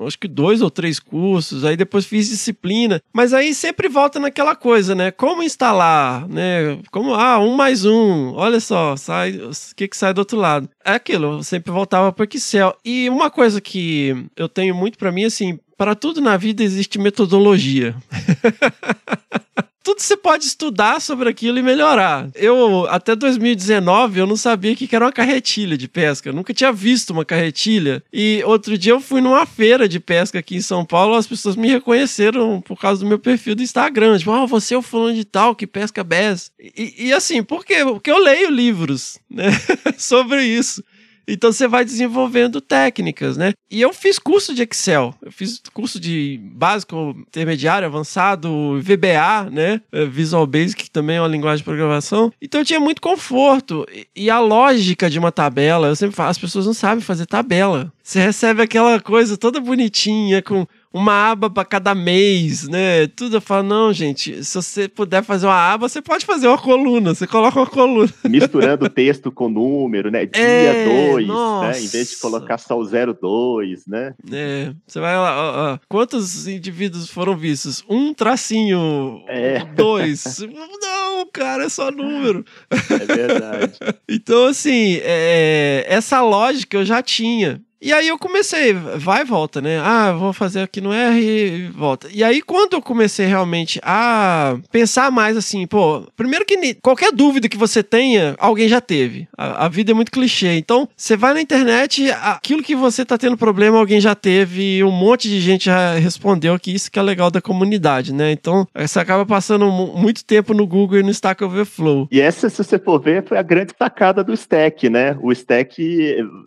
acho que dois ou três cursos, aí depois fiz disciplina, mas aí sempre volta naquela coisa, né? Como instalar, né? Como, ah, um mais um, olha só, sai, o que que sai do outro lado. É aquilo, eu sempre voltava para Excel. E uma coisa que eu tenho muito para mim, assim, para tudo na vida existe metodologia. tudo você pode estudar sobre aquilo e melhorar. Eu, até 2019, eu não sabia que era uma carretilha de pesca. Eu nunca tinha visto uma carretilha. E outro dia eu fui numa feira de pesca aqui em São Paulo, as pessoas me reconheceram por causa do meu perfil do Instagram. Tipo, ah, você é o fulano de tal que pesca bass. E, e assim, por quê? Porque eu leio livros, né, sobre isso. Então você vai desenvolvendo técnicas, né? E eu fiz curso de Excel, eu fiz curso de básico, intermediário, avançado, VBA, né? É, Visual Basic, que também é uma linguagem de programação. Então eu tinha muito conforto. E a lógica de uma tabela, eu sempre falo, as pessoas não sabem fazer tabela. Você recebe aquela coisa toda bonitinha, com uma aba para cada mês, né? Tudo eu falo, não, gente, se você puder fazer uma aba, você pode fazer uma coluna, você coloca uma coluna. Misturando texto com número, né? Dia 2, é, né? Em vez de colocar só o 02, né? É, você vai lá, ó, ó, quantos indivíduos foram vistos? Um tracinho, é. dois. não, cara, é só número. É verdade. então, assim, é, essa lógica eu já tinha. E aí eu comecei, vai e volta, né? Ah, vou fazer aqui no R e volta. E aí quando eu comecei realmente a pensar mais assim, pô, primeiro que qualquer dúvida que você tenha, alguém já teve. A, a vida é muito clichê. Então, você vai na internet, aquilo que você tá tendo problema, alguém já teve, um monte de gente já respondeu que isso que é legal da comunidade, né? Então, você acaba passando muito tempo no Google e no Stack Overflow. E essa, se você for ver, foi a grande sacada do Stack, né? O Stack,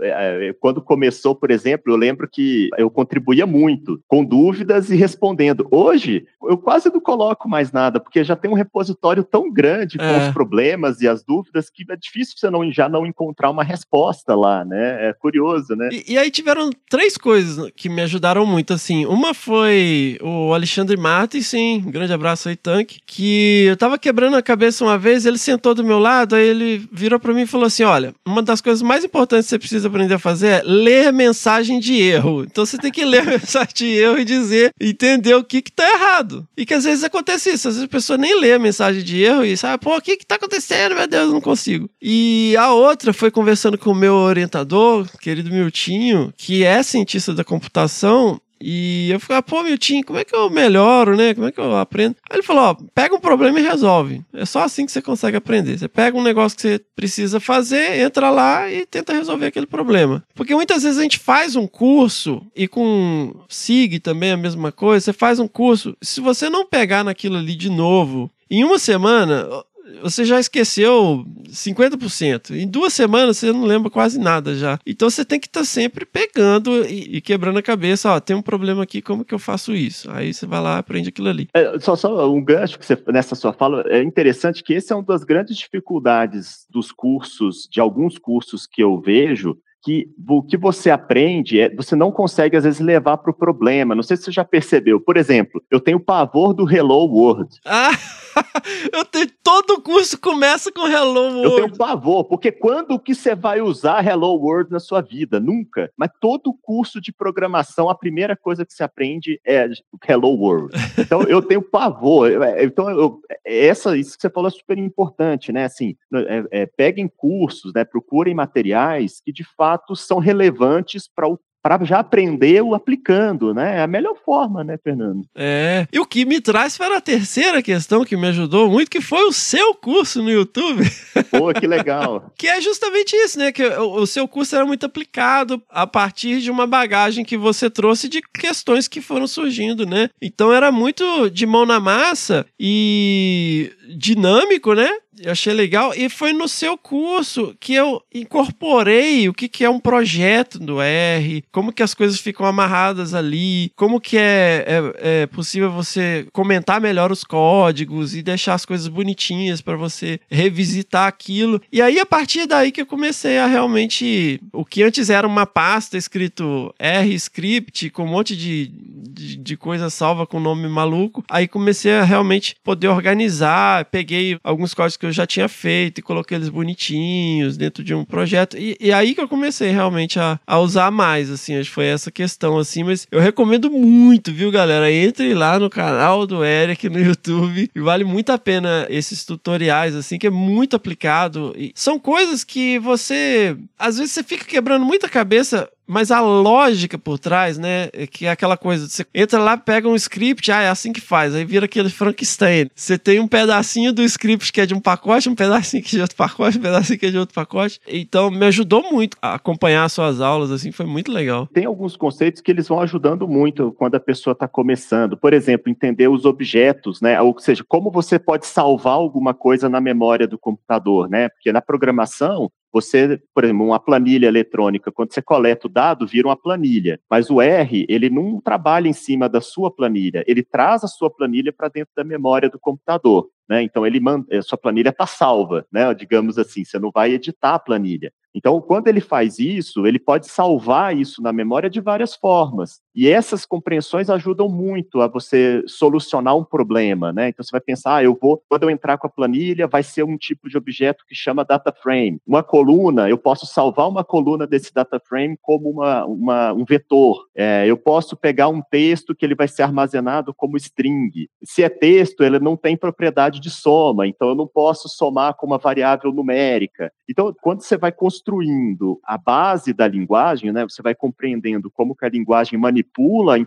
é, é, quando começou por exemplo, eu lembro que eu contribuía muito com dúvidas e respondendo. Hoje, eu quase não coloco mais nada, porque já tem um repositório tão grande com é. os problemas e as dúvidas que é difícil você não, já não encontrar uma resposta lá, né? É curioso, né? E, e aí tiveram três coisas que me ajudaram muito, assim. Uma foi o Alexandre Martins, sim, um grande abraço aí, Tanque, que eu tava quebrando a cabeça uma vez, ele sentou do meu lado, aí ele virou para mim e falou assim: olha, uma das coisas mais importantes que você precisa aprender a fazer é ler mensagem de erro. Então você tem que ler a mensagem de erro e dizer, entender o que que tá errado. E que às vezes acontece isso, às vezes a pessoa nem lê a mensagem de erro e sabe, pô, o que que tá acontecendo? Meu Deus, não consigo. E a outra foi conversando com o meu orientador, querido Miltinho, que é cientista da computação, e eu ficava, pô, Miltinho, como é que eu melhoro, né? Como é que eu aprendo? Aí ele falou, ó, pega um problema e resolve. É só assim que você consegue aprender. Você pega um negócio que você precisa fazer, entra lá e tenta resolver aquele problema. Porque muitas vezes a gente faz um curso, e com SIG também é a mesma coisa, você faz um curso, se você não pegar naquilo ali de novo, em uma semana, você já esqueceu 50%. Em duas semanas você não lembra quase nada já. Então você tem que estar tá sempre pegando e, e, quebrando a cabeça. Ó, tem um problema aqui, como que eu faço isso? Aí você vai lá aprende aquilo ali. É, só, só um gancho que você, nessa sua fala, é interessante que esse é uma das grandes dificuldades dos cursos, de alguns cursos que eu vejo, que o que você aprende, é, você não consegue, às vezes, levar para o problema. Não sei se você já percebeu. Por exemplo, eu tenho pavor do Hello World. Ah, eu tenho, todo curso começa com Hello World. Eu tenho pavor, porque quando que você vai usar Hello World na sua vida? Nunca. Mas todo curso de programação, a primeira coisa que você aprende é Hello World. Então, eu tenho pavor. É, então, eu, essa, isso que você falou é super importante, né? Assim, é, é, peguem cursos, né? procurem materiais que, de fato, fatos são relevantes para o para já aprender o aplicando, né? É a melhor forma, né, Fernando? É. E o que me traz para a terceira questão que me ajudou muito, que foi o seu curso no YouTube. Pô, que legal. que é justamente isso, né? Que o, seu curso era muito aplicado a partir de uma bagagem que você trouxe de questões que foram surgindo, né? Então era muito de mão na massa e dinâmico, né? Eu achei legal. E foi no seu curso que eu incorporei o que, que é um projeto do R, como que as coisas ficam amarradas ali, como que é, é, é possível você comentar melhor os códigos e deixar as coisas bonitinhas para você revisitar aquilo. E aí, a partir daí que eu comecei a realmente. O que antes era uma pasta escrito R script com um monte de, de, de coisa salva com nome maluco. Aí comecei a realmente poder organizar. Peguei alguns códigos que eu já tinha feito e coloquei eles bonitinhos dentro de um projeto. E, e aí que eu comecei realmente a, a usar mais, assim, acho que foi essa questão, assim. Mas eu recomendo muito, viu, galera? Entre lá no canal do Eric no YouTube. E vale muito a pena esses tutoriais, assim, que é muito aplicado. E são coisas que você. Às vezes você fica quebrando muita cabeça mas a lógica por trás, né, é que é aquela coisa, você entra lá, pega um script, ah, é assim que faz, aí vira aquele Frankenstein. Você tem um pedacinho do script que é de um pacote, um pedacinho que é de outro pacote, um pedacinho que é de outro pacote. Então, me ajudou muito a acompanhar as suas aulas, assim, foi muito legal. Tem alguns conceitos que eles vão ajudando muito quando a pessoa está começando. Por exemplo, entender os objetos, né, ou seja, como você pode salvar alguma coisa na memória do computador, né, porque na programação, você, por exemplo, uma planilha eletrônica, quando você coleta o dado, vira uma planilha. Mas o R, ele não trabalha em cima da sua planilha, ele traz a sua planilha para dentro da memória do computador. Né? Então, ele manda, a sua planilha está salva, né? digamos assim, você não vai editar a planilha. Então, quando ele faz isso, ele pode salvar isso na memória de várias formas. E essas compreensões ajudam muito a você solucionar um problema, né? Então você vai pensar, ah, eu vou, quando eu entrar com a planilha, vai ser um tipo de objeto que chama data frame. Uma coluna, eu posso salvar uma coluna desse data frame como uma, uma um vetor. É, eu posso pegar um texto que ele vai ser armazenado como string. Se é texto, ele não tem propriedade de soma, então eu não posso somar com uma variável numérica. Então, quando você vai construindo a base da linguagem, né, você vai compreendendo como que a linguagem manipula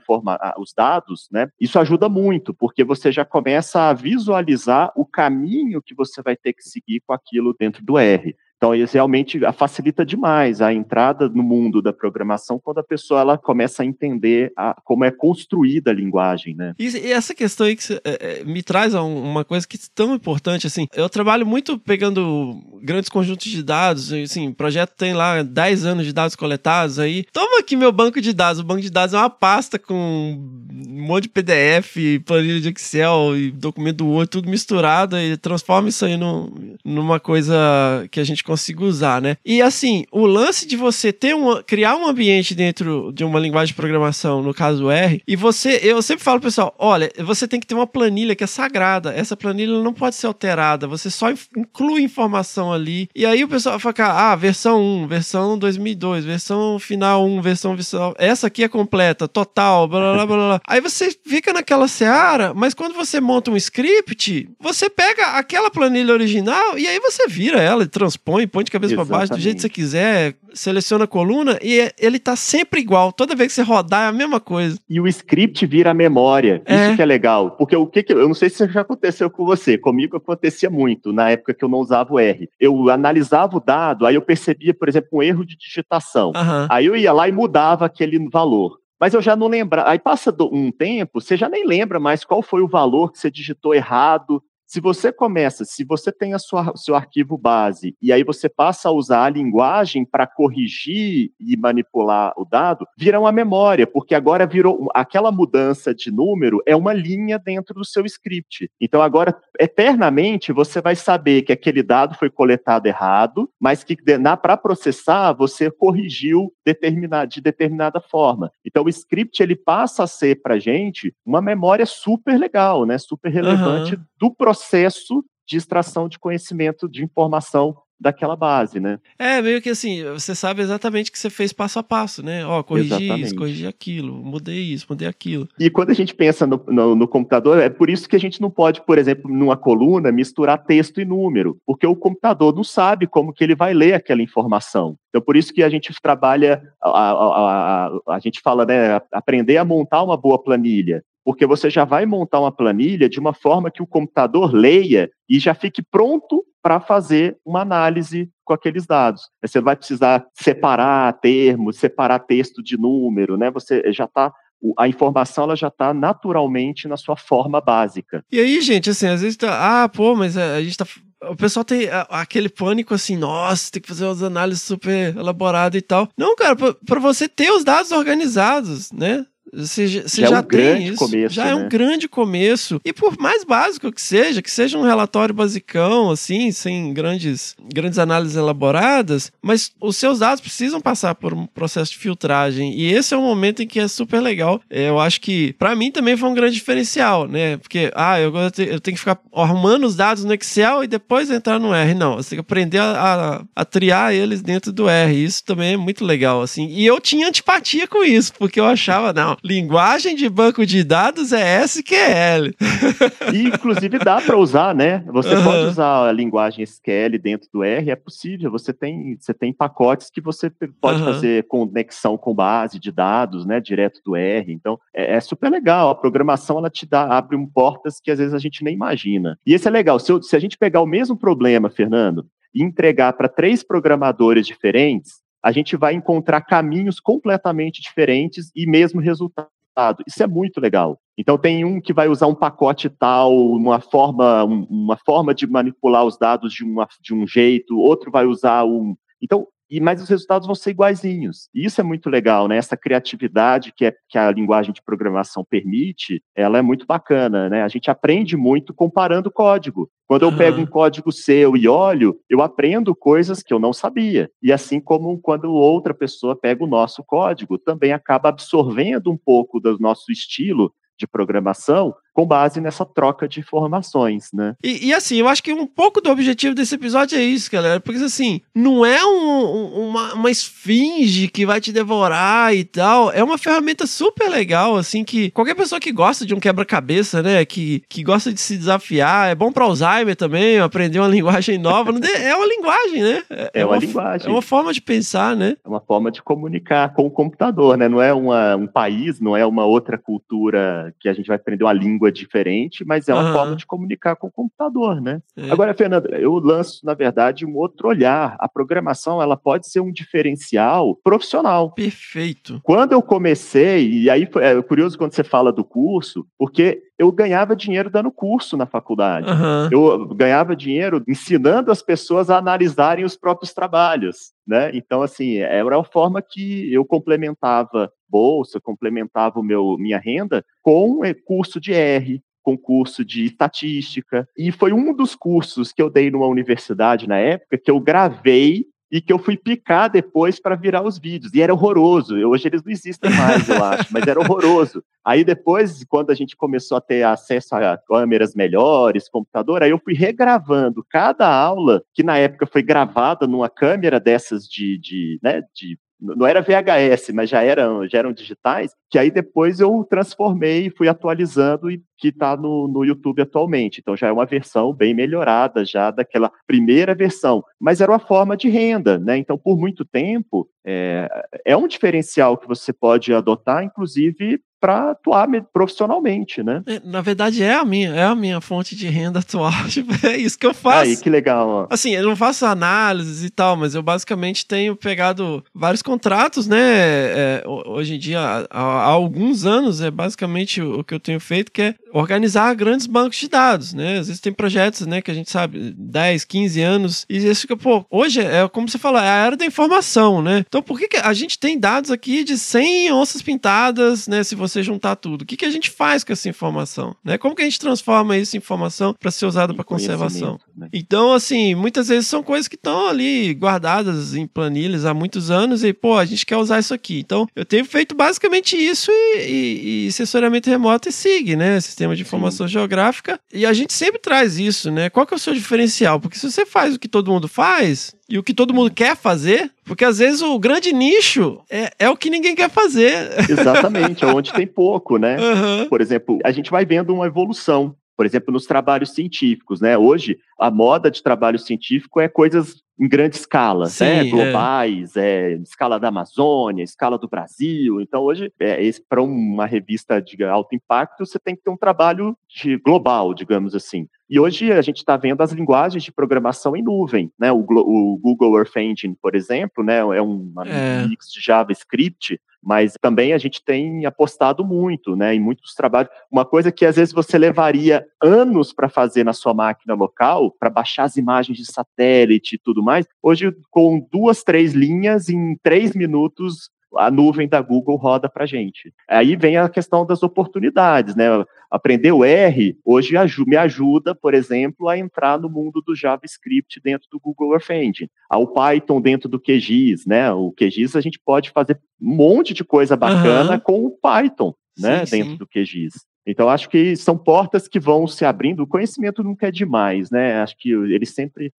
os dados, né, isso ajuda muito, porque você já começa a visualizar o caminho que você vai ter que seguir com aquilo dentro do R. Então, isso realmente facilita demais a entrada no mundo da programação quando a pessoa ela começa a entender a, como é construída a linguagem, né? E, e essa questão aí que cê, é, me traz uma coisa que é tão importante, assim, eu trabalho muito pegando grandes conjuntos de dados, assim, o projeto tem lá 10 anos de dados coletados, aí toma aqui meu banco de dados, o banco de dados é uma pasta com um monte de PDF, planilha de Excel e documento do Word, tudo misturado e transforma isso aí no, numa coisa que a gente consigo usar, né? E assim, o lance de você ter um, criar um ambiente dentro de uma linguagem de programação, no caso R, e você, eu sempre falo pessoal, olha, você tem que ter uma planilha que é sagrada. Essa planilha não pode ser alterada. Você só inclui informação ali. E aí o pessoal fala, ah, versão 1, versão 2002, versão final 1, versão versão. Essa aqui é completa, total, blá blá blá blá. Aí você fica naquela seara, mas quando você monta um script, você pega aquela planilha original e aí você vira ela e transpõe põe, põe de cabeça para baixo, do jeito que você quiser, seleciona a coluna e ele tá sempre igual. Toda vez que você rodar é a mesma coisa. E o script vira a memória. É. Isso que é legal. Porque o que, que eu não sei se já aconteceu com você, comigo acontecia muito na época que eu não usava o R. Eu analisava o dado, aí eu percebia, por exemplo, um erro de digitação. Uhum. Aí eu ia lá e mudava aquele valor mas eu já não lembro. Aí passa um tempo, você já nem lembra mais qual foi o valor que você digitou errado, se você começa, se você tem a sua, seu arquivo base e aí você passa a usar a linguagem para corrigir e manipular o dado, vira uma memória, porque agora virou aquela mudança de número é uma linha dentro do seu script. Então agora eternamente você vai saber que aquele dado foi coletado errado, mas que para processar você corrigiu determinada, de determinada forma. Então o script ele passa a ser para gente uma memória super legal, né? Super relevante uhum. do processo processo de extração de conhecimento, de informação daquela base, né? É, meio que assim, você sabe exatamente o que você fez passo a passo, né? Ó, corrigi exatamente. isso, corrigi aquilo, mudei isso, mudei aquilo. E quando a gente pensa no, no, no, computador, é por isso que a gente não pode, por exemplo, numa coluna, misturar texto e número, porque o computador não sabe como que ele vai ler aquela informação. Então, por isso que a gente trabalha, a, a, a, a gente fala, né, aprender a montar uma boa planilha porque você já vai montar uma planilha de uma forma que o computador leia e já fique pronto para fazer uma análise com aqueles dados. Você vai precisar separar termos, separar texto de número, né? Você já está a informação ela já está naturalmente na sua forma básica. E aí, gente, assim, às vezes tá. Ah, pô, mas a, gente tá. O pessoal tem aquele pânico assim, nossa, tem que fazer umas análises super elaboradas e tal. Não, cara, pra você ter os dados organizados, né? Você, já- você Já é um tem isso. começo, já é um né? grande começo. E por mais básico que seja, que seja um relatório basicão, assim, sem grandes, grandes análises elaboradas, mas os seus dados precisam passar por um processo de filtragem. E esse é um momento em que é super legal. É, Eu acho que, pra mim, também foi um grande diferencial, né? Porque, ah, eu, eu tenho que ficar arrumando os dados no Excel e depois entrar no R. Não, você tem que aprender a, a- a triar eles dentro do R. Isso também é muito legal, assim. E eu tinha antipatia com isso, porque eu achava, não, linguagem de banco de dados é SQL. E, inclusive, dá para usar, né? Você Aham. pode usar a linguagem SQL dentro do R, é possível. Você tem, você tem pacotes que você pode Aham. fazer conexão com base de dados, né? Direto do R. Então, é, é super legal. A programação, ela te dá, abre um portas que às vezes a gente nem imagina. E esse é legal. Se, eu- se a gente pegar o mesmo problema, Fernando, e entregar para três programadores diferentes, a gente vai encontrar caminhos completamente diferentes e mesmo resultado. Isso é muito legal. Então tem um que vai usar um pacote tal, uma forma, um- uma forma de manipular os dados de, uma, de um jeito, outro vai usar um. Então, e, mas os resultados vão ser iguaizinhos. E isso é muito legal, né? Essa criatividade que, é, que a linguagem de programação permite, ela é muito bacana, né? A gente aprende muito comparando código. Quando eu Aham. pego um código seu e olho, eu aprendo coisas que eu não sabia. E assim como quando outra pessoa pega o nosso código, também acaba absorvendo um pouco do nosso estilo de programação com base nessa troca de informações, né? E, e, assim, eu acho que um pouco do objetivo desse episódio é isso, galera. Porque assim, não é um- um- uma, uma esfinge que vai te devorar e tal. É uma ferramenta super legal, assim, que qualquer pessoa que gosta de um quebra-cabeça, né? Que, que gosta de se desafiar, é bom para Alzheimer também, aprender uma linguagem nova. É uma linguagem, né? É uma f- linguagem. É uma forma de pensar, né? É uma forma de comunicar com o computador, né? Não é uma, um país, não é uma outra cultura que a gente vai aprender uma língua diferente, mas é uma Aham. forma de comunicar com o computador, né? É. Agora, Fernando, eu lanço, na verdade, um outro olhar. A programação, ela pode ser um diferencial profissional. Perfeito. Quando eu comecei, e aí foi- é curioso quando você fala do curso, porque eu ganhava dinheiro dando curso na faculdade. Aham. Eu ganhava dinheiro ensinando as pessoas a analisarem os próprios trabalhos, né? Então, assim, era a forma que eu complementava bolsa, complementava o meu minha renda com eh, curso de R, com curso de estatística. E foi um dos cursos que eu dei numa universidade na época que eu gravei e que eu fui picar depois para virar os vídeos. E era horroroso. Hoje eles não existem mais, eu acho, mas era horroroso. Aí depois, quando a gente começou a ter acesso a câmeras melhores, computador, aí eu fui regravando cada aula, que na época foi gravada numa câmera dessas de, de, né, de não era VHS, mas já eram, já eram digitais, que aí depois eu transformei, fui atualizando e que está no, no YouTube atualmente. Então já é uma versão bem melhorada já daquela primeira versão, mas era uma forma de renda, né? Então por muito tempo é, é um diferencial que você pode adotar, inclusive para atuar me- profissionalmente, né? É, Na verdade, é a minha, é a minha fonte de renda atual. Tipo, é isso que eu faço. Aí que legal, ó. Assim, eu não faço análises e tal, mas eu basicamente tenho pegado vários contratos, né? é, ho- hoje em dia, há, há alguns anos, é basicamente o, o que eu tenho feito, que é organizar grandes bancos de dados, né? Às vezes tem projetos, né, que a gente sabe, 10, 15 anos, e isso fica, pô, hoje é como você falou, é a era da informação, né? Então por que, que a gente tem dados aqui de 100 onças pintadas, né? Se você juntar tudo, o que, que a gente faz com essa informação, né? Como que a gente transforma isso em informação para ser usada para conservação? Né? Então, assim, muitas vezes são coisas que estão ali guardadas em planilhas há muitos anos e, pô, a gente quer usar isso aqui. Então, eu tenho feito basicamente isso e, e, e sensoriamento remoto e SIG, né? Sistema de informação geográfica. E a gente sempre traz isso, né? Qual que é o seu diferencial? Porque se você faz o que todo mundo faz e o que todo mundo quer fazer, porque às vezes o grande nicho é, é o que ninguém quer fazer. Exatamente, é onde tem pouco, né? Aham. Por exemplo, a gente vai vendo uma evolução. Por exemplo, nos trabalhos científicos, né? Hoje, a moda de trabalho científico é coisas em grande escala, Sim, né? é. globais, é. escala da Amazônia, escala do Brasil. Então, hoje, é, para uma revista de alto impacto, você tem que ter um trabalho de global, digamos assim. E hoje a gente está vendo as linguagens de programação em nuvem, né? O, o, Google Earth Engine, por exemplo, né? É um é. mix de JavaScript, mas também a gente tem apostado muito, né? Em muitos trabalhos. Uma coisa que às vezes você levaria anos para fazer na sua máquina local, para baixar as imagens de satélite e tudo mais, hoje com duas, três linhas em três minutos a nuvem da Google roda para gente. Aí vem a questão das oportunidades, né? Aprender o R hoje me ajuda, por exemplo, a entrar no mundo do JavaScript dentro do Google Earth Engine. O Python dentro do QGIS, né? O QGIS a gente pode fazer um monte de coisa bacana uhum. com o Python, né? Sim, dentro sim. do QGIS. Então, acho que são portas que vão se abrindo. O conhecimento nunca é demais, né? Acho que ele sempre.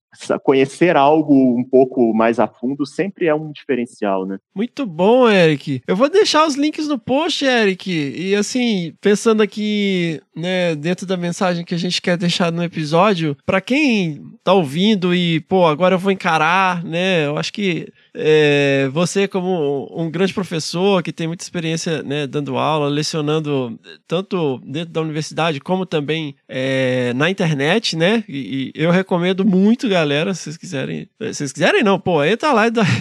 Conhecer algo um pouco mais a fundo sempre é um diferencial, né? Muito bom, Eric. Eu vou deixar os links no post, Eric. E assim, pensando aqui, né, dentro da mensagem que a gente quer deixar no episódio, para quem tá ouvindo e, pô, agora eu vou encarar, né? Eu acho que é, você, como um grande professor que tem muita experiência, né, dando aula, lecionando tanto dentro da universidade, como também é, na internet, né? E, e, eu recomendo muito, galera, se vocês quiserem. Se vocês quiserem, não, pô, entra lá e dá.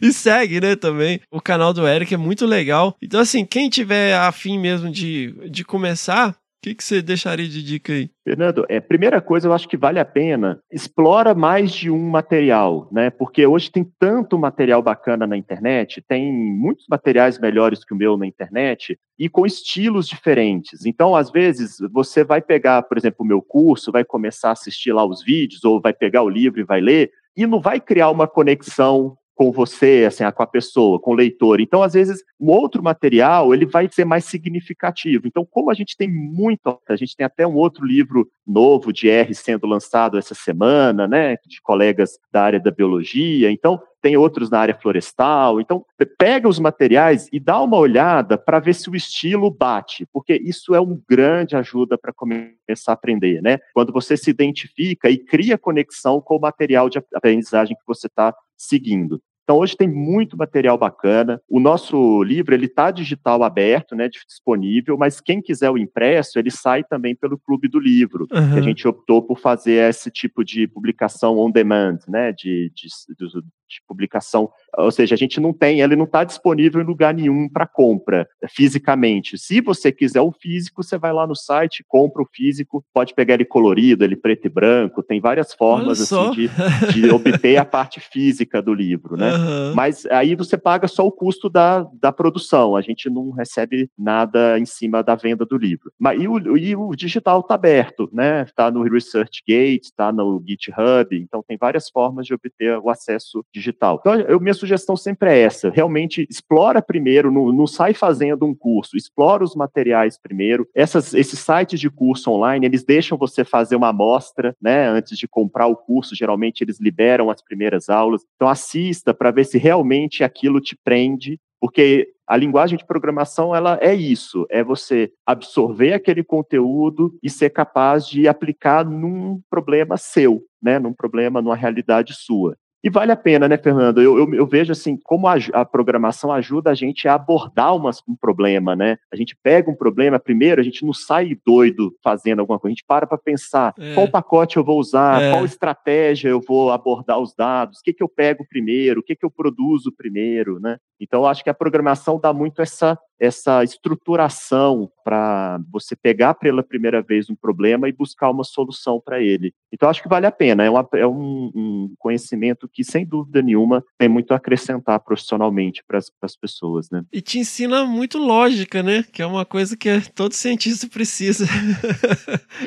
E segue, né, também. O canal do Eric é muito legal. Então, assim, quem tiver afim mesmo de, de começar, o que, que você deixaria de dica aí? Fernando, é, primeira coisa, eu acho que vale a pena, explora mais de um material, né? Porque hoje tem tanto material bacana na internet, tem muitos materiais melhores que o meu na internet e com estilos diferentes. Então, às vezes, você vai pegar, por exemplo, o meu curso, vai começar a assistir lá os vídeos, ou vai pegar o livro e vai ler, e não vai criar uma conexão com você, assim, com a pessoa, com o leitor. Então, às vezes, um outro material, ele vai ser mais significativo. Então, como a gente tem muito, a gente tem até um outro livro novo de R sendo lançado essa semana, né, de colegas da área da biologia. Então, tem outros na área florestal. Então, pega os materiais e dá uma olhada para ver se o estilo bate, porque isso é uma grande ajuda para começar a aprender, né? Quando você se identifica e cria conexão com o material de aprendizagem que você está seguindo. Então hoje tem muito material bacana. O nosso livro ele está digital aberto, né, disponível, mas quem quiser o impresso ele sai também pelo Clube do Livro. Uhum. Que a gente optou por fazer esse tipo de publicação on demand, né, de, de, de, de publicação. Ou seja, a gente não tem, ele não está disponível em lugar nenhum para compra fisicamente. Se você quiser o físico, você vai lá no site, compra o físico, pode pegar ele colorido, ele preto e branco. Tem várias formas assim de, de obter a parte física do livro, né? Uhum. Mas aí você paga só o custo da, da produção, a gente não recebe nada em cima da venda do livro. Mas, e, o, e o digital está aberto, né? Está no ResearchGate, está no GitHub, então tem várias formas de obter o acesso digital. Então, eu, minha sugestão sempre é essa: realmente explora primeiro, não, não sai fazendo um curso, explora os materiais primeiro. Essas, esses sites de curso online, eles deixam você fazer uma amostra, né? Antes de comprar o curso, geralmente eles liberam as primeiras aulas. Então, assista para ver se realmente aquilo te prende, porque a linguagem de programação ela é isso, é você absorver aquele conteúdo e ser capaz de aplicar num problema seu, né, num problema, numa realidade sua. E vale a pena, né, Fernando? Eu, eu, eu vejo assim como a, a, programação ajuda a gente a abordar uma, um problema, né? A gente pega um problema, primeiro, a gente não sai doido fazendo alguma coisa, a gente para para pensar é. qual pacote eu vou usar, é. qual estratégia eu vou abordar os dados, o que, que eu pego primeiro, o que, que eu produzo primeiro, né? Então, eu acho que a programação dá muito essa, essa estruturação para você pegar pela primeira vez um problema e buscar uma solução para ele. Então, acho que vale a pena. É, uma, é um, um, conhecimento que, sem dúvida nenhuma, tem muito a acrescentar profissionalmente para as pessoas. Né? E te ensina muito lógica, né? Que é uma coisa que todo cientista precisa.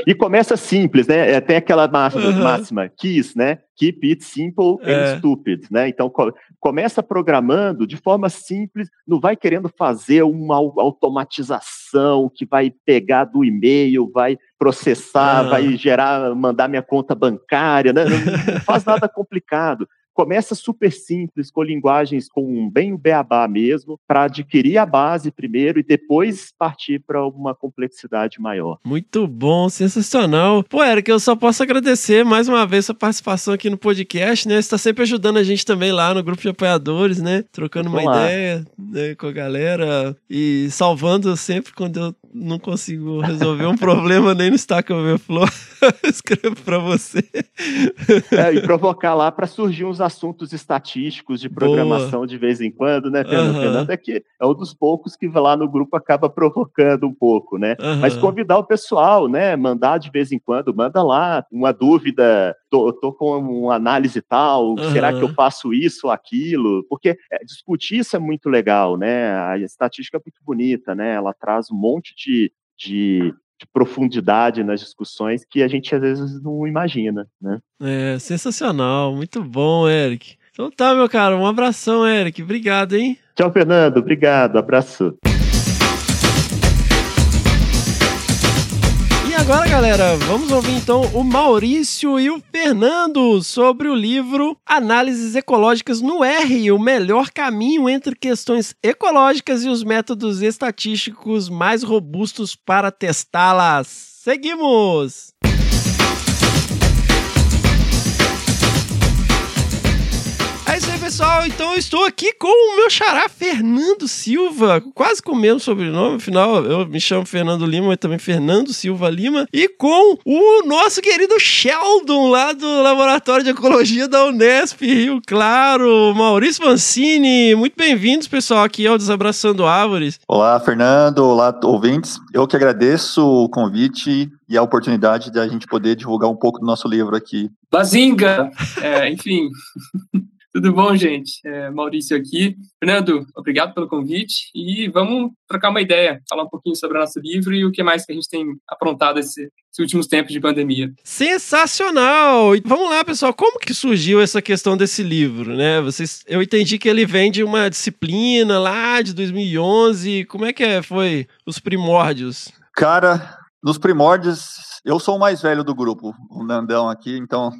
e começa simples, né? É, tem aquela máxima, uhum. máxima KISS, né? Keep it simple and é. stupid, né? Então co começa programando de forma simples, não vai querendo fazer uma automatização que vai pegar do e-mail, vai processar, vai gerar, mandar minha conta bancária, né? não, não faz nada complicado começa super simples, com linguagens com bem o beabá mesmo, para adquirir a base primeiro e depois partir para uma complexidade maior. Muito bom, sensacional. Pô, Eric, eu só posso agradecer mais uma vez sua participação aqui no podcast, né? Você está sempre ajudando a gente também lá no grupo de apoiadores, né? Trocando uma ideia né, com a galera e salvando sempre quando eu não consigo resolver um problema nem no Stack Overflow, escrevo para você. É, e provocar lá para surgir uns assuntos estatísticos de programação Boa. de vez em quando, né, Fernando? Uhum. Fernando é que é um dos poucos que lá no grupo acaba provocando um pouco, né? Uhum. Mas convidar o pessoal, né? Mandar de vez em quando, manda lá uma dúvida, tô, tô com uma análise tal, uhum. será que eu faço isso ou aquilo? Porque é, discutir isso é muito legal, né? A estatística é muito bonita, né? Ela traz um monte de, de, de profundidade nas discussões que a gente às vezes não imagina, né? É, sensacional, muito bom, Eric. Então tá, meu cara, um abração, Eric. Obrigado, hein? Tchau, Fernando. Obrigado. Abraço. Agora, galera, vamos ouvir então o Maurício e o Fernando sobre o livro Análises Ecológicas no R, o melhor caminho entre questões ecológicas e os métodos estatísticos mais robustos para testá-las. Seguimos! Pessoal. Então eu estou aqui com o meu xará Fernando Silva, quase com o mesmo sobrenome, afinal eu me chamo Fernando Lima, mas também Fernando Silva Lima, e com o nosso querido Sheldon lá do Laboratório de Ecologia da Unesp, Rio Claro, Maurício Mancini. Muito bem-vindos, pessoal, aqui ao Desabraçando Árvores. Olá, Fernando. Olá, ouvintes. Eu que agradeço o convite e a oportunidade de a gente poder divulgar um pouco do nosso livro aqui. Bazinga! É, enfim. Tudo bom, gente? É, Maurício aqui. Fernando, obrigado pelo convite e vamos trocar uma ideia, falar um pouquinho sobre o nosso livro e o que mais que a gente tem aprontado esse, esses últimos tempos de pandemia. Sensacional! Vamos lá, pessoal, como que surgiu essa questão desse livro, né? Vocês, eu entendi que ele vem de uma disciplina lá de 2011. Como é que é, foi os primórdios? Cara, nos primórdios, eu sou o mais velho do grupo, o Nandão aqui, então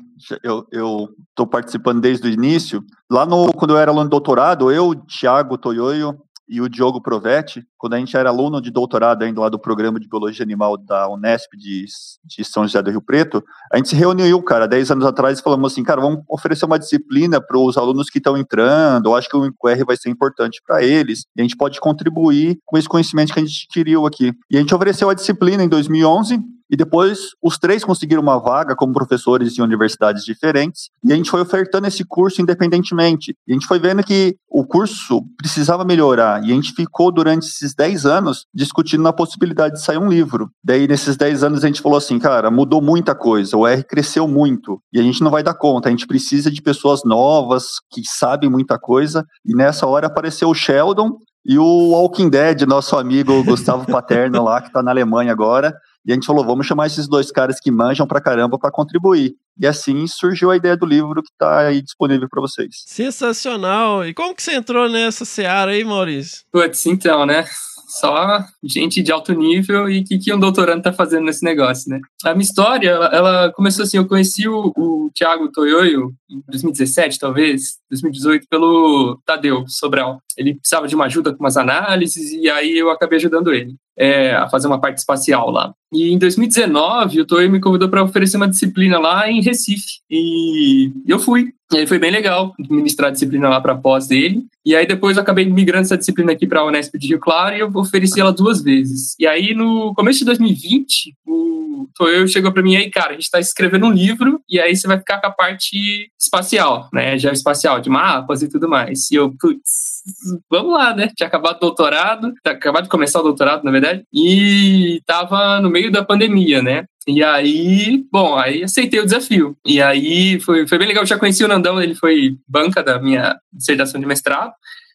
eu estou participando desde o início. Lá no, quando eu era aluno de doutorado, eu, Thiago Toyoyo e o Diogo Provetti, quando a gente era aluno de doutorado ainda lá do programa de Biologia Animal da Unesp de, de São José do Rio Preto, a gente se reuniu, cara, 10 anos atrás e falamos assim, cara, vamos oferecer uma disciplina para os alunos que estão entrando, eu acho que o InQR vai ser importante para eles, e a gente pode contribuir com esse conhecimento que a gente adquiriu aqui. E a gente ofereceu a disciplina em 2011, e depois os três conseguiram uma vaga como professores em universidades diferentes. E a gente foi ofertando esse curso independentemente. E a gente foi vendo que o curso precisava melhorar. E a gente ficou durante esses 10 anos discutindo a possibilidade de sair um livro. Daí, nesses 10 anos, a gente falou assim, cara, mudou muita coisa. O R cresceu muito. E a gente não vai dar conta. A gente precisa de pessoas novas que sabem muita coisa. E nessa hora apareceu o Sheldon, e o Walking Dead, nosso amigo Gustavo Paterno lá, que está na Alemanha agora, e a gente falou, vamos chamar esses dois caras que manjam pra caramba para contribuir. E assim surgiu a ideia do livro que está aí disponível para vocês. Sensacional! E como que você entrou nessa seara aí, Maurício? Putz, então, né? só gente de alto nível e o que, que um doutorando está fazendo nesse negócio, né? A minha história, ela, ela começou assim, eu conheci o, o Thiago Toyoyo em 2017, talvez, 2018, pelo Tadeu Sobral. Ele precisava de uma ajuda com umas análises e aí eu acabei ajudando ele é, a fazer uma parte espacial lá. E em 2019, o Toyoyo me convidou para oferecer uma disciplina lá em Recife. E eu fui. E aí foi bem legal ministrar a disciplina lá para pós dele. E aí depois eu acabei migrando essa disciplina aqui para a Unesp de Rio Claro e eu ofereci ela duas vezes. E aí no começo de 2020, o Toyo chegou para mim aí, cara, a gente está escrevendo um livro e aí você vai ficar com a parte espacial, né, geoespacial, de mapas e tudo mais. E eu, putz, vamos lá, né? Tinha acabado o doutorado, acabado de começar o doutorado, na verdade, e tava no meio da pandemia, né? E aí, bom, aí aceitei o desafio. E aí foi, foi bem legal. Eu já conheci o Nandão, ele foi banca da minha dissertação de mestrado.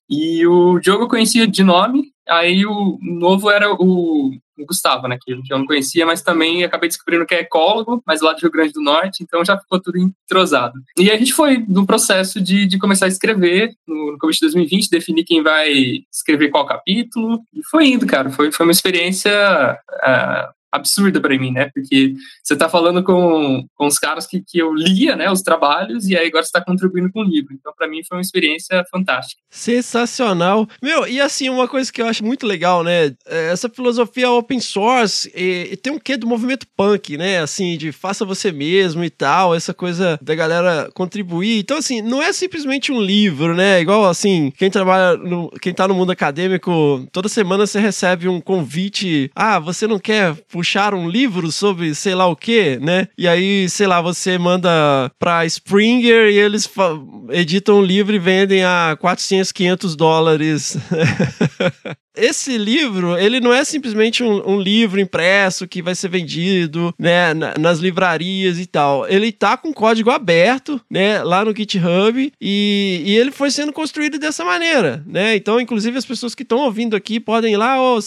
E o Diogo eu conhecia de nome, aí o novo era o, o Gustavo, né, que eu não conhecia, mas também acabei descobrindo que é ecólogo, mas lá do Rio Grande do Norte, então já ficou tudo entrosado. E a gente foi no processo de, de começar a escrever, no, no começo de 2020, definir quem vai escrever qual capítulo, e foi indo, cara, foi, foi uma experiência uh, absurda para mim, né? Porque você está falando com, com os caras que, que eu lia, né, os trabalhos, e aí agora você está contribuindo com o livro. Então, para mim, foi uma experiência fantástica. Sensacional. Meu, e assim, uma coisa que eu acho muito legal, né? é Essa filosofia open source e, e tem um quê do movimento punk, né? Assim, de faça você mesmo e tal, essa coisa da galera contribuir. Então, assim, não é simplesmente um livro, né? Igual assim, quem trabalha, no, quem tá no mundo acadêmico, toda semana você recebe um convite. Ah, você não quer puxar um livro sobre sei lá o quê, né? E aí, sei lá, você manda pra Springer e eles editam um livro e vendem a 400, 500 dólares. esse livro, ele não é simplesmente um, um, livro impresso que vai ser vendido, né, nas livrarias e tal. Ele tá com código aberto, né, lá no GitHub e, e ele foi sendo construído dessa maneira, né? Então, inclusive as pessoas que estão ouvindo aqui podem ir lá, ou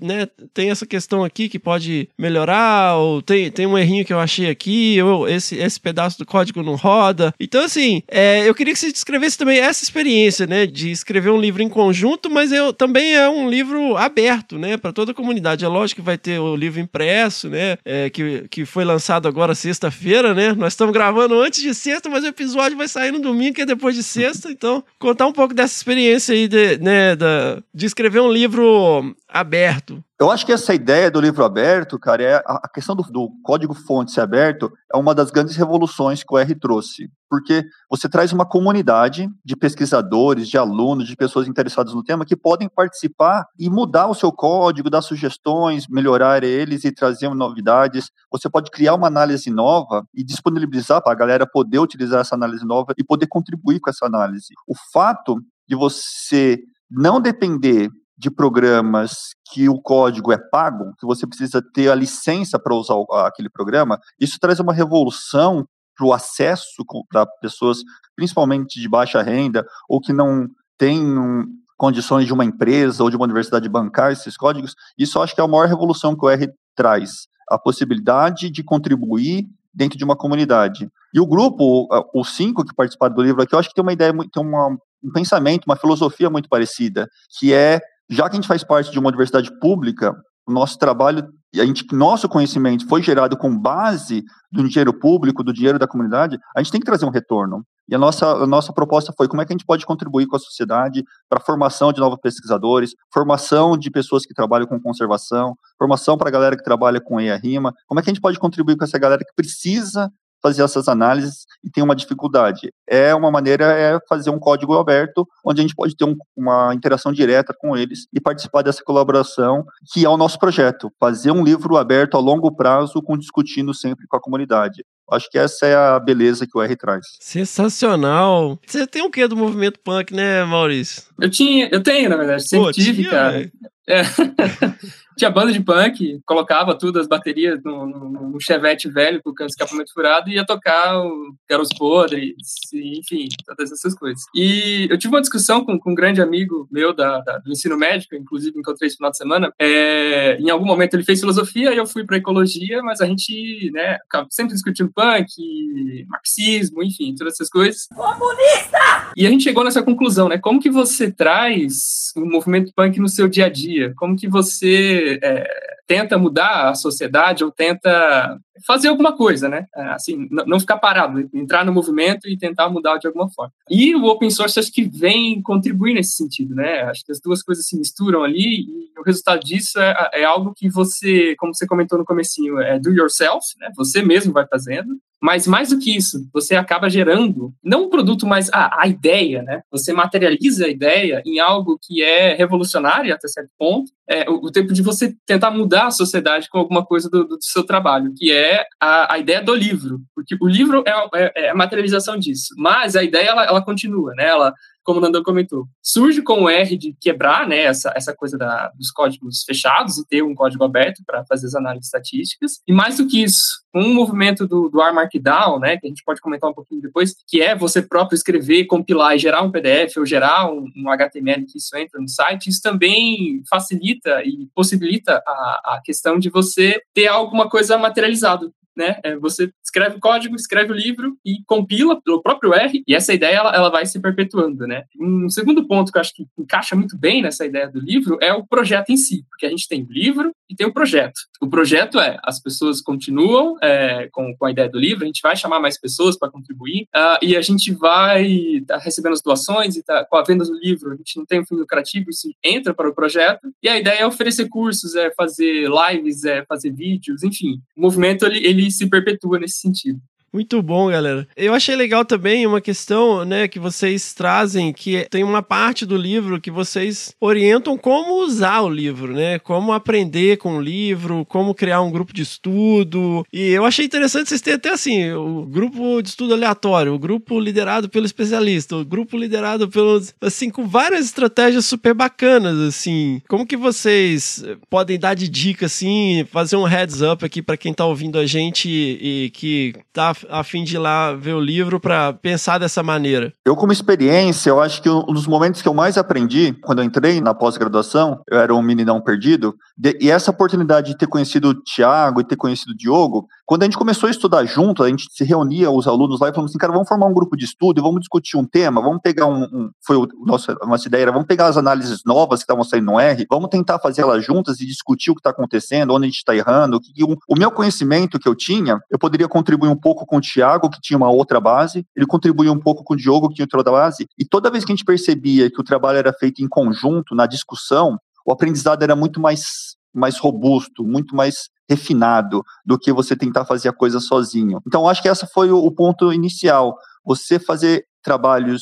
né, tem essa questão aqui que pode melhorar, ou tem, tem um errinho que eu achei aqui, ou esse, esse pedaço do código não roda. Então, assim, é, eu queria que você descrevesse também essa experiência, né, de escrever um livro em conjunto, mas eu também é um um livro aberto, né, para toda a comunidade. É lógico que vai ter o livro impresso, né, é, que, que foi lançado agora sexta-feira, né. Nós estamos gravando antes de sexta, mas o episódio vai sair no domingo, que é depois de sexta. Então, contar um pouco dessa experiência aí de, né, da, de escrever um livro aberto. Eu acho que essa ideia do livro aberto, cara, é a questão do, do código fonte ser aberto é uma das grandes revoluções que o R trouxe, porque você traz uma comunidade de pesquisadores, de alunos, de pessoas interessadas no tema que podem participar e mudar o seu código, dar sugestões, melhorar eles e trazer novidades. Você pode criar uma análise nova e disponibilizar para a galera poder utilizar essa análise nova e poder contribuir com essa análise. O fato de você não depender de programas que o código é pago, que você precisa ter a licença para usar aquele programa, isso traz uma revolução para o acesso para pessoas, principalmente de baixa renda, ou que não têm um, condições de uma empresa ou de uma universidade bancar esses códigos. Isso acho que é a maior revolução que o R traz, a possibilidade de contribuir dentro de uma comunidade. E o grupo, os cinco que participaram do livro aqui, eu acho que tem uma ideia, tem uma, um pensamento, uma filosofia muito parecida, que é já que a gente faz parte de uma universidade pública, nosso trabalho, a gente, nosso conhecimento foi gerado com base do dinheiro público, do dinheiro da comunidade, a gente tem que trazer um retorno. E a nossa, a nossa proposta foi como é que a gente pode contribuir com a sociedade para a formação de novos pesquisadores, formação de pessoas que trabalham com conservação, formação para a galera que trabalha com EA-RIMA, como é que a gente pode contribuir com essa galera que precisa fazer essas análises e tem uma dificuldade. É uma maneira é fazer um código aberto, onde a gente pode ter um, uma interação direta com eles e participar dessa colaboração, que é o nosso projeto, fazer um livro aberto a longo prazo, com discutindo sempre com a comunidade. Acho que essa é a beleza que o R traz. Sensacional. Você tem o que do movimento punk, né, Maurício? Eu tinha, eu tenho, na verdade, sempre Pô, tive, tinha, cara. É. Tinha banda de punk, colocava tudo, as baterias no, no, no chevette velho com o escapamento furado e ia tocar o Garos Podres, enfim, todas essas coisas. E eu tive uma discussão com, com um grande amigo meu da, da, do ensino médico, inclusive encontrei esse final de semana. É, em algum momento ele fez filosofia e eu fui para ecologia, mas a gente, né, sempre discutindo punk, marxismo, enfim, todas essas coisas. Comunista! E a gente chegou nessa conclusão, né? Como que você traz o movimento punk no seu dia a dia? Como que você é, tenta mudar a sociedade ou tenta fazer alguma coisa, né? É, assim, não ficar parado, entrar no movimento e tentar mudar de alguma forma. E o open source acho que vem contribuir nesse sentido, né? Acho que as duas coisas se misturam ali e o resultado disso é, é algo que você, como você comentou no comecinho, é do yourself, né? Você mesmo vai fazendo mas mais do que isso, você acaba gerando não um produto, mas a, a ideia, né? Você materializa a ideia em algo que é revolucionário até certo ponto. É o, o tempo de você tentar mudar a sociedade com alguma coisa do, do seu trabalho, que é a, a, ideia do livro, porque o livro é, é, é, a materialização disso. Mas a ideia ela, ela continua, né? Ela como o Nandão comentou, surge com o R de quebrar né, essa, essa coisa da, dos códigos fechados e ter um código aberto para fazer as análises estatísticas. E mais do que isso, um movimento do, do R Markdown, né, que a gente pode comentar um pouquinho depois, que é você próprio escrever, compilar e gerar um PDF ou gerar um, um HTML que isso entra no site, isso também facilita e possibilita a, a questão de você ter alguma coisa materializado né? É, você escreve o código, escreve o livro e compila pelo próprio R, e essa ideia ela, ela vai se perpetuando, né? Um segundo ponto que eu acho que encaixa muito bem nessa ideia do livro é o projeto em si, porque a gente tem o livro e tem o projeto. O projeto é as pessoas continuam é, com, com a ideia do livro, a gente vai chamar mais pessoas para contribuir uh, e a gente vai tá recebendo as doações e tá, com a venda do livro, a gente não tem um fim lucrativo, isso entra para o projeto. E a ideia é oferecer cursos, é fazer lives, é fazer vídeos, enfim. O movimento ele, ele se perpetua nesse sentido. Muito bom, galera. Eu achei legal também uma questão, né, que vocês trazem, que tem uma parte do livro que vocês orientam como usar o livro, né? Como aprender com o livro, como criar um grupo de estudo. E eu achei interessante vocês terem até assim, o grupo de estudo aleatório, o grupo liderado pelo especialista, o grupo liderado pelos assim com várias estratégias super bacanas, assim. Como que vocês podem dar de dica assim, fazer um heads up aqui para quem tá ouvindo a gente e, e que tá a fim de ir lá ver o livro para pensar dessa maneira? Eu, como experiência, eu acho que um dos momentos que eu mais aprendi, quando eu entrei na pós-graduação, eu era um meninão perdido, e essa oportunidade de ter conhecido o Tiago e ter conhecido o Diogo, quando a gente começou a estudar junto, a gente se reunia, os alunos lá, e falamos assim, cara, vamos formar um grupo de estudo e vamos discutir um tema, vamos pegar um, um foi o nosso, a nossa ideia era, vamos pegar as análises novas que estavam saindo no R, vamos tentar fazer elas juntas e discutir o que está acontecendo, onde a gente está errando, que, o, o meu conhecimento que eu tinha, eu poderia contribuir um pouco com o Thiago, que tinha uma outra base, ele contribuía um pouco com o Diogo, que tinha outra base, e toda vez que a gente percebia que o trabalho era feito em conjunto, na discussão, o aprendizado era muito mais, mais robusto, muito mais refinado do que você tentar fazer a coisa sozinho. Então, acho que esse foi o, o ponto inicial. Você fazer trabalhos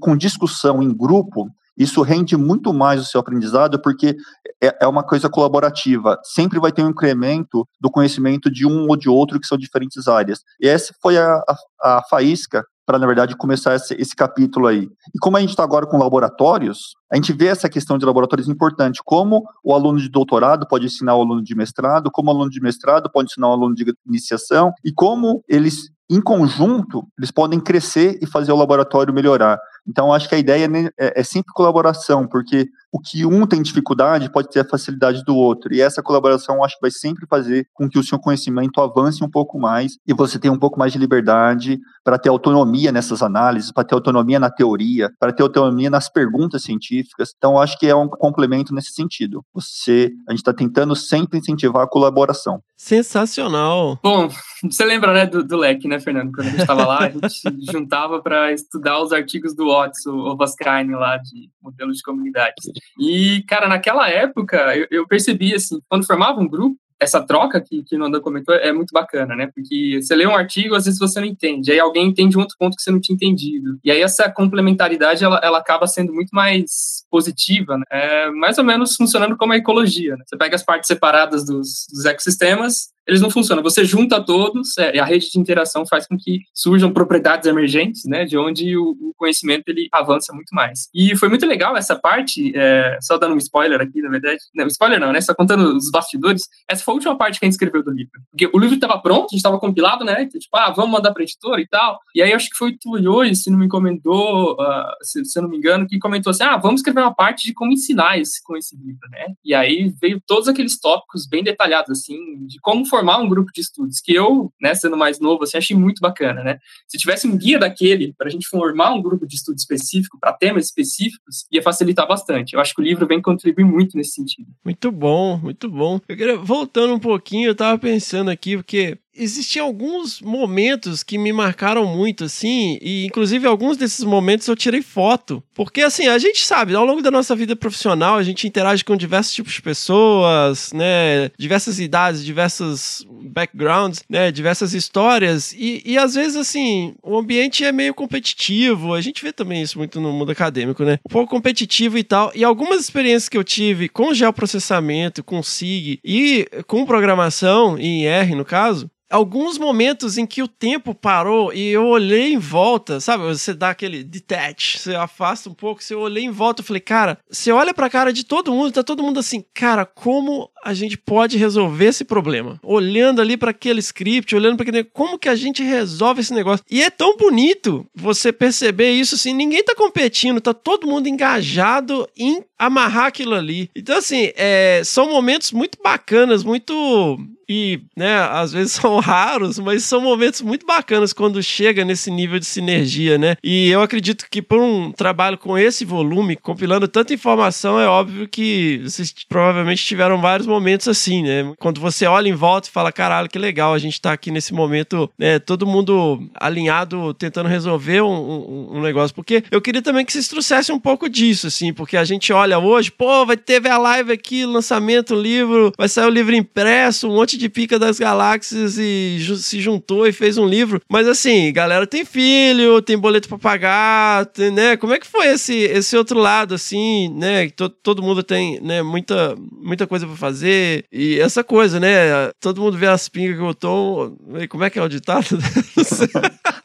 com discussão em grupo isso rende muito mais o seu aprendizado, porque é, é uma coisa colaborativa. Sempre vai ter um incremento do conhecimento de um ou de outro, que são diferentes áreas. E essa foi a, a, a faísca para, na verdade, começar esse, esse, capítulo aí. E como a gente está agora com laboratórios, a gente vê essa questão de laboratórios importante, como o aluno de doutorado pode ensinar o aluno de mestrado, como o aluno de mestrado pode ensinar o aluno de iniciação, e como eles, em conjunto, eles podem crescer e fazer o laboratório melhorar. Então, acho que a ideia né, é, é sempre colaboração, porque o que um tem dificuldade pode ter a facilidade do outro. E essa colaboração, acho que vai sempre fazer com que o seu conhecimento avance um pouco mais e você tenha um pouco mais de liberdade para ter autonomia nessas análises, para ter autonomia na teoria, para ter autonomia nas perguntas científicas. Então, acho que é um complemento nesse sentido. Você, a gente está tentando sempre incentivar a colaboração. Sensacional. Bom, você lembra, né, do, do leque, né, Fernando? Quando a gente estava lá, a gente juntava para estudar os artigos do Watts, o Vascaine lá de modelos de comunidades. E, cara, naquela época, eu, eu percebi, assim, quando formava um grupo, essa troca que, que o Nanda comentou é muito bacana, né? Porque você lê um artigo, às vezes você não entende, aí alguém entende um outro ponto que você não tinha entendido. E aí essa complementaridade, ela, ela acaba sendo muito mais positiva, né? É mais ou menos funcionando como a ecologia, né? Você pega as partes separadas dos, dos ecossistemas, eles não funcionam. Você junta todos, é, a rede de interação faz com que surjam propriedades emergentes, né, de onde o, o conhecimento ele avança muito mais. E foi muito legal essa parte, é, só dando um spoiler aqui, na verdade, não, spoiler não, né, só contando os bastidores, essa foi a última parte que a gente escreveu do livro. Porque o livro estava pronto, a gente estava compilado, né, então, tipo, ah, vamos mandar para editora e tal. E aí acho que foi o Tuioi, se não me encomendou, uh, se, se eu não me engano, que comentou assim, ah, vamos escrever uma parte de como ensinar esse, com esse livro, né. E aí veio todos aqueles tópicos bem detalhados, assim, de como formar um grupo de estudos, que eu, né, sendo mais novo, assim, achei muito bacana, né? Se tivesse um guia daquele para a gente formar um grupo de estudo específico para temas específicos, ia facilitar bastante. Eu acho que o livro vem contribuir muito nesse sentido. Muito bom, muito bom. Eu queria, voltando um pouquinho, eu estava pensando aqui, porque existiam alguns momentos que me marcaram muito, assim, e inclusive alguns desses momentos eu tirei foto. Porque, assim, a gente sabe, ao longo da nossa vida profissional, a gente interage com diversos tipos de pessoas, né? Diversas idades, diversos backgrounds, né? Diversas histórias. E, e às vezes, assim, o ambiente é meio competitivo. A gente vê também isso muito no mundo acadêmico, né? Um pouco competitivo e tal. E algumas experiências que eu tive com geoprocessamento, com SIG e com programação, em R no caso, alguns momentos em que o tempo parou e eu olhei em volta, sabe? Você dá aquele detach, você afasta um pouco, você olhei em volta e falei, cara, você olha pra cara de todo mundo, tá todo mundo assim, cara, como a gente pode resolver esse problema? Olhando ali para aquele script, olhando para aquele, como que a gente resolve esse negócio? E é tão bonito você perceber isso assim, ninguém tá competindo, tá todo mundo engajado em amarrar aquilo ali. Então assim, é, são momentos muito bacanas, muito e, né, às vezes são raros, mas são momentos muito bacanas quando chega nesse nível de sinergia, né? E eu acredito que por um trabalho com esse volume, compilando tanta informação, é óbvio que vocês provavelmente tiveram vários momentos assim, né? Quando você olha em volta e fala, caralho, que legal, a gente tá aqui nesse momento, né, todo mundo alinhado, tentando resolver um, um, um negócio. Porque eu queria também que vocês trouxessem um pouco disso, assim, porque a gente olha hoje, pô, vai ter a live aqui, lançamento, livro, vai sair o livro impresso, um monte de pica das galáxias e ju se juntou e fez um livro. Mas assim, galera tem filho, tem boleto pra pagar, tem, né? Como é que foi esse, esse outro lado, assim, né? To todo mundo tem, né, muita, muita coisa pra fazer e essa coisa, né? Todo mundo vê as pingas que eu tô. Como é que é o ditado? Não sei.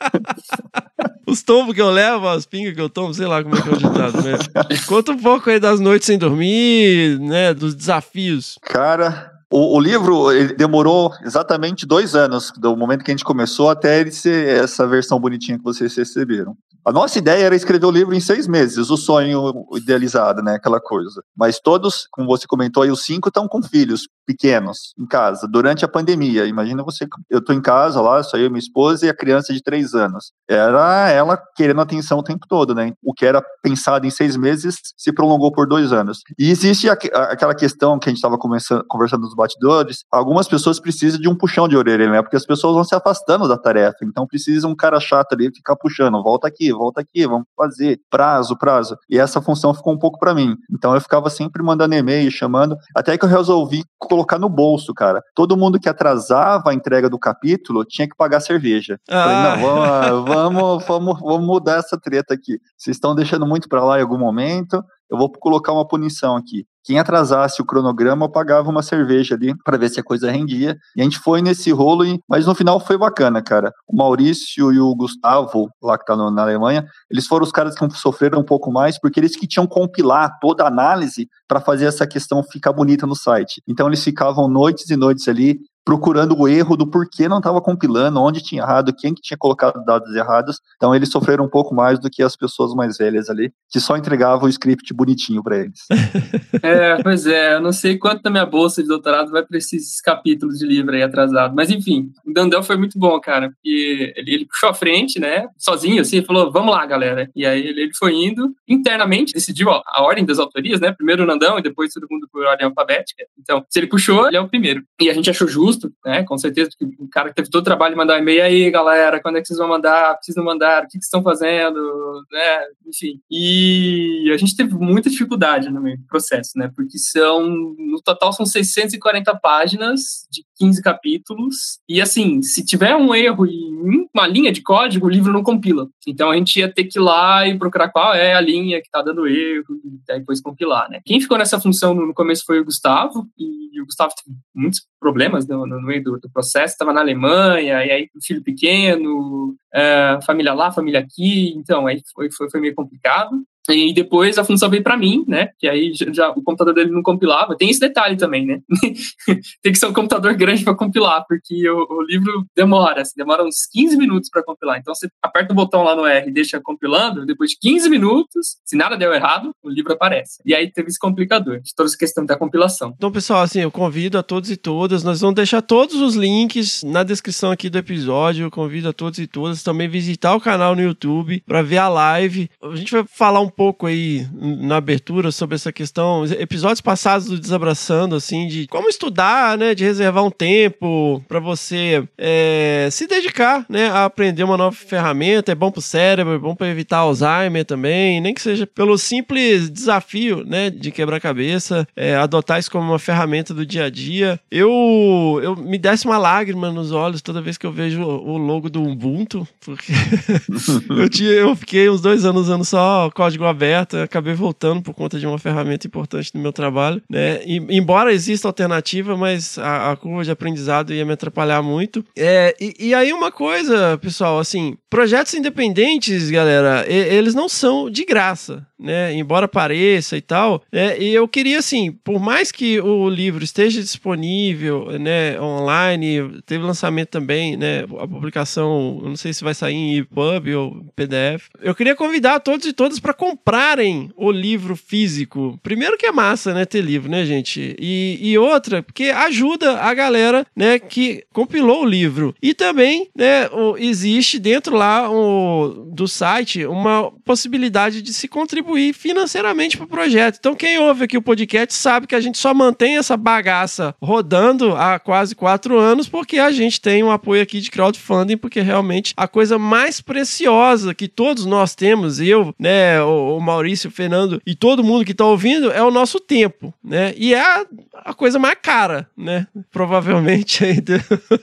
Os tombos que eu levo, as pingas que eu tomo, sei lá como é que é o ditado, né? Conta um pouco aí das noites sem dormir, né? Dos desafios. Cara, o, o livro demorou exatamente dois anos, do momento que a gente começou até ele ser essa versão bonitinha que vocês receberam. A nossa ideia era escrever o livro em seis meses, o sonho idealizado, né? Aquela coisa. Mas todos, como você comentou aí, os cinco estão com filhos pequenos em casa, durante a pandemia. Imagina você, eu estou em casa lá, só eu, minha esposa e a criança de três anos. Era ela querendo atenção o tempo todo, né? O que era pensado em seis meses se prolongou por dois anos. E existe aquela questão que a gente estava conversando nos bastidores, algumas pessoas precisam de um puxão de orelha, né? Porque as pessoas vão se afastando da tarefa, então precisa um cara chato ali ficar puxando, volta aqui, volta aqui, vamos fazer, prazo, prazo. E essa função ficou um pouco para mim. Então eu ficava sempre mandando e-mail, chamando, até que eu resolvi colocar no bolso, cara. Todo mundo que atrasava a entrega do capítulo tinha que pagar cerveja. Ah. Falei, não, vamos, vamos, vamos, vamos mudar essa treta aqui. Vocês estão deixando muito para lá em algum momento eu vou colocar uma punição aqui. Quem atrasasse o cronograma, pagava uma cerveja ali para ver se a coisa rendia. E a gente foi nesse rolo, mas no final foi bacana, cara. O Maurício e o Gustavo, lá que tá na Alemanha, eles foram os caras que sofreram um pouco mais, porque eles que tinham compilar toda a análise para fazer essa questão ficar bonita no site. Então eles ficavam noites e noites ali procurando o erro do porquê não estava compilando, onde tinha errado, quem que tinha colocado dados errados. Então eles sofreram um pouco mais do que as pessoas mais velhas ali, que só entregavam o script bonitinho para eles. É, pois é, eu não sei quanto da minha bolsa de doutorado vai para esses capítulos de livro aí atrasado, mas enfim, o Dandel foi muito bom, cara, porque ele, ele puxou a frente, né, sozinho assim, falou, vamos lá, galera. E aí ele, ele foi indo, internamente decidiu ó, a ordem das autorias, né, primeiro o Nandão e depois todo mundo por ordem alfabética. Então, se ele puxou, ele é o primeiro. E a gente achou justo né? Com certeza, que o cara que teve todo o trabalho de mandar um e-mail aí, galera, quando é que vocês vão mandar? Precisam mandar? O que, que estão fazendo? Né? Enfim. E a gente teve muita dificuldade no meio do processo, né? Porque são, no total, são 640 páginas de 15 capítulos. E assim, se tiver um erro em uma linha de código, o livro não compila. Então a gente ia ter que ir lá e procurar qual é a linha que tá dando erro, e depois compilar, né? Quem ficou nessa função no começo foi o Gustavo, e o Gustavo teve muitos problemas no, no meio do, do processo, estava na Alemanha, e aí filho pequeno, é, família lá, família aqui, então aí foi, foi, foi meio complicado. E depois a função veio para mim, né? Que aí já, o computador dele não compilava. Tem esse detalhe também, né? Tem que ser um computador grande para compilar, porque o, o, livro demora, assim, demora uns 15 minutos para compilar. Então você aperta o botão lá no R e deixa compilando, depois de 15 minutos, se nada deu errado, o livro aparece. E aí teve esse complicador de toda essa questão da compilação. Então, pessoal, assim, eu convido a todos e todas, nós vamos deixar todos os links na descrição aqui do episódio. Eu convido a todos e todas também visitar o canal no YouTube para ver a live. A gente vai falar um pouco aí na abertura sobre essa questão, episódios passados do Desabraçando, assim, de como estudar, né, de reservar um tempo para você é, se dedicar, né, a aprender uma nova ferramenta, é bom pro cérebro, é bom para evitar Alzheimer também, nem que seja pelo simples desafio, né, de quebra-cabeça, é, adotar isso como uma ferramenta do dia a dia. Eu, eu me desce uma lágrima nos olhos toda vez que eu vejo o logo do Ubuntu, porque eu, tinha, eu fiquei uns dois anos usando só código código aberto, acabei voltando por conta de uma ferramenta importante no meu trabalho, né? E, embora exista alternativa, mas a, a, curva de aprendizado ia me atrapalhar muito. É, e, e, aí uma coisa, pessoal, assim, projetos independentes, galera, e, eles não são de graça, né? Embora pareça e tal. É, e eu queria, assim, por mais que o livro esteja disponível, né, online, teve lançamento também, né? A publicação, não sei se vai sair em EPUB ou PDF. Eu queria convidar todos e todas para comprarem o livro físico. Primeiro que é massa, né, ter livro, né, gente? E, e outra, porque ajuda a galera, né, que compilou o livro. E também, né, existe dentro lá o, do site uma possibilidade de se contribuir financeiramente para o projeto. Então, quem ouve aqui o podcast sabe que a gente só mantém essa bagaça rodando há quase quatro anos porque a gente tem um apoio aqui de crowdfunding, porque realmente a coisa mais preciosa que todos nós temos, eu, né, o Maurício, o Fernando e todo mundo que está ouvindo, é o nosso tempo, né? E é a, a coisa mais cara, né? Provavelmente aí do,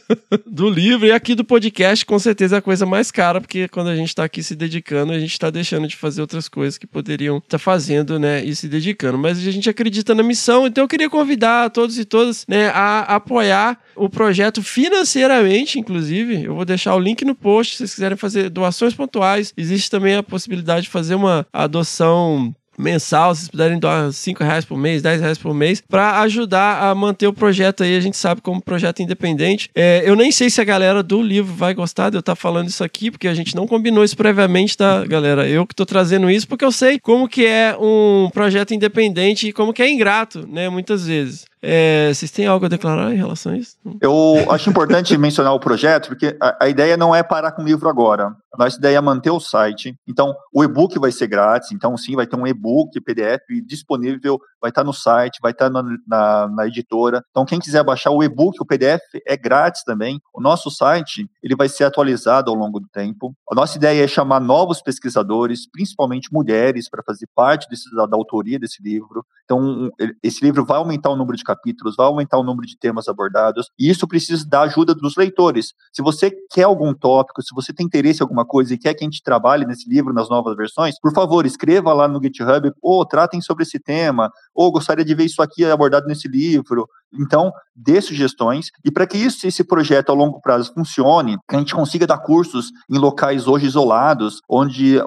do livro e aqui do podcast, com certeza é a coisa mais cara, porque quando a gente está aqui se dedicando, a gente está deixando de fazer outras coisas que poderiam estar tá fazendo, né? E se dedicando. Mas a gente acredita na missão, então eu queria convidar todos e todas, né, a apoiar o projeto financeiramente, inclusive. Eu vou deixar o link no post se vocês quiserem fazer doações pontuais. Existe também a possibilidade de fazer uma adoção mensal, se vocês puderem doar 5 reais por mês, 10 reais por mês, para ajudar a manter o projeto aí. A gente sabe como projeto independente. É, eu nem sei se a galera do livro vai gostar de eu estar tá falando isso aqui, porque a gente não combinou isso previamente, tá, galera? Eu que estou trazendo isso porque eu sei como que é um projeto independente e como que é ingrato, né, muitas vezes. É, vocês têm algo a declarar em relação a isso? Eu acho importante mencionar o projeto, porque a, a, ideia não é parar com o livro agora. A nossa ideia é manter o site. Então, o e-book vai ser grátis. Então, sim, vai ter um e-book, PDF disponível, vai estar no site, vai estar na, na, na editora. Então, quem quiser baixar o e-book, o PDF é grátis também. O nosso site, ele vai ser atualizado ao longo do tempo. A nossa ideia é chamar novos pesquisadores, principalmente mulheres, para fazer parte desse, da, da autoria desse livro. Então, esse livro vai aumentar o número de capítulos, vai aumentar o número de temas abordados, e isso precisa da ajuda dos leitores. Se você quer algum tópico, se você tem interesse em alguma coisa e quer que a gente trabalhe nesse livro, nas novas versões, por favor, escreva lá no GitHub, ou tratem sobre esse tema, ou gostaria de ver isso aqui abordado nesse livro, então, dê sugestões e para que isso, esse projeto a longo prazo funcione, que a gente consiga dar cursos em locais hoje isolados, onde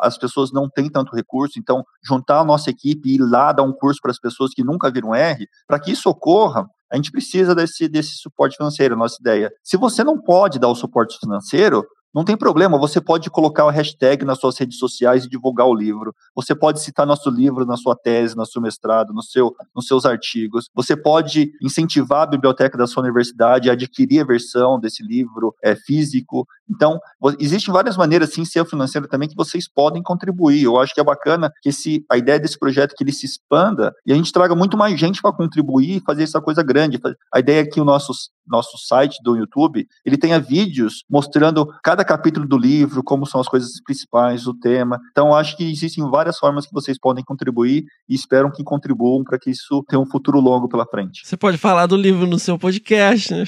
as pessoas não têm tanto recurso, então juntar a nossa equipe e ir lá dar um curso para as pessoas que nunca viram R, para que isso ocorra, a gente precisa desse, desse suporte financeiro, nossa ideia. Se você não pode dar o suporte financeiro, não tem problema, você pode colocar o hashtag nas suas redes sociais e divulgar o livro. Você pode citar nosso livro na sua tese, no seu mestrado, no seu, nos seus artigos. Você pode incentivar a biblioteca da sua universidade a adquirir a versão desse livro é, físico. Então, existem várias maneiras, sim, ser financeiro também, que vocês podem contribuir. Eu acho que é bacana que esse, a ideia desse projeto é que ele se expanda e a gente traga muito mais gente para contribuir e fazer essa coisa grande. A ideia é que o nosso, nosso site do YouTube, ele tenha vídeos mostrando cada cada capítulo do livro, como são as coisas principais, o tema. Então, acho que existem várias formas que vocês podem contribuir e espero que contribuam para que isso tenha um futuro longo pela frente. Você pode falar do livro no seu podcast, né?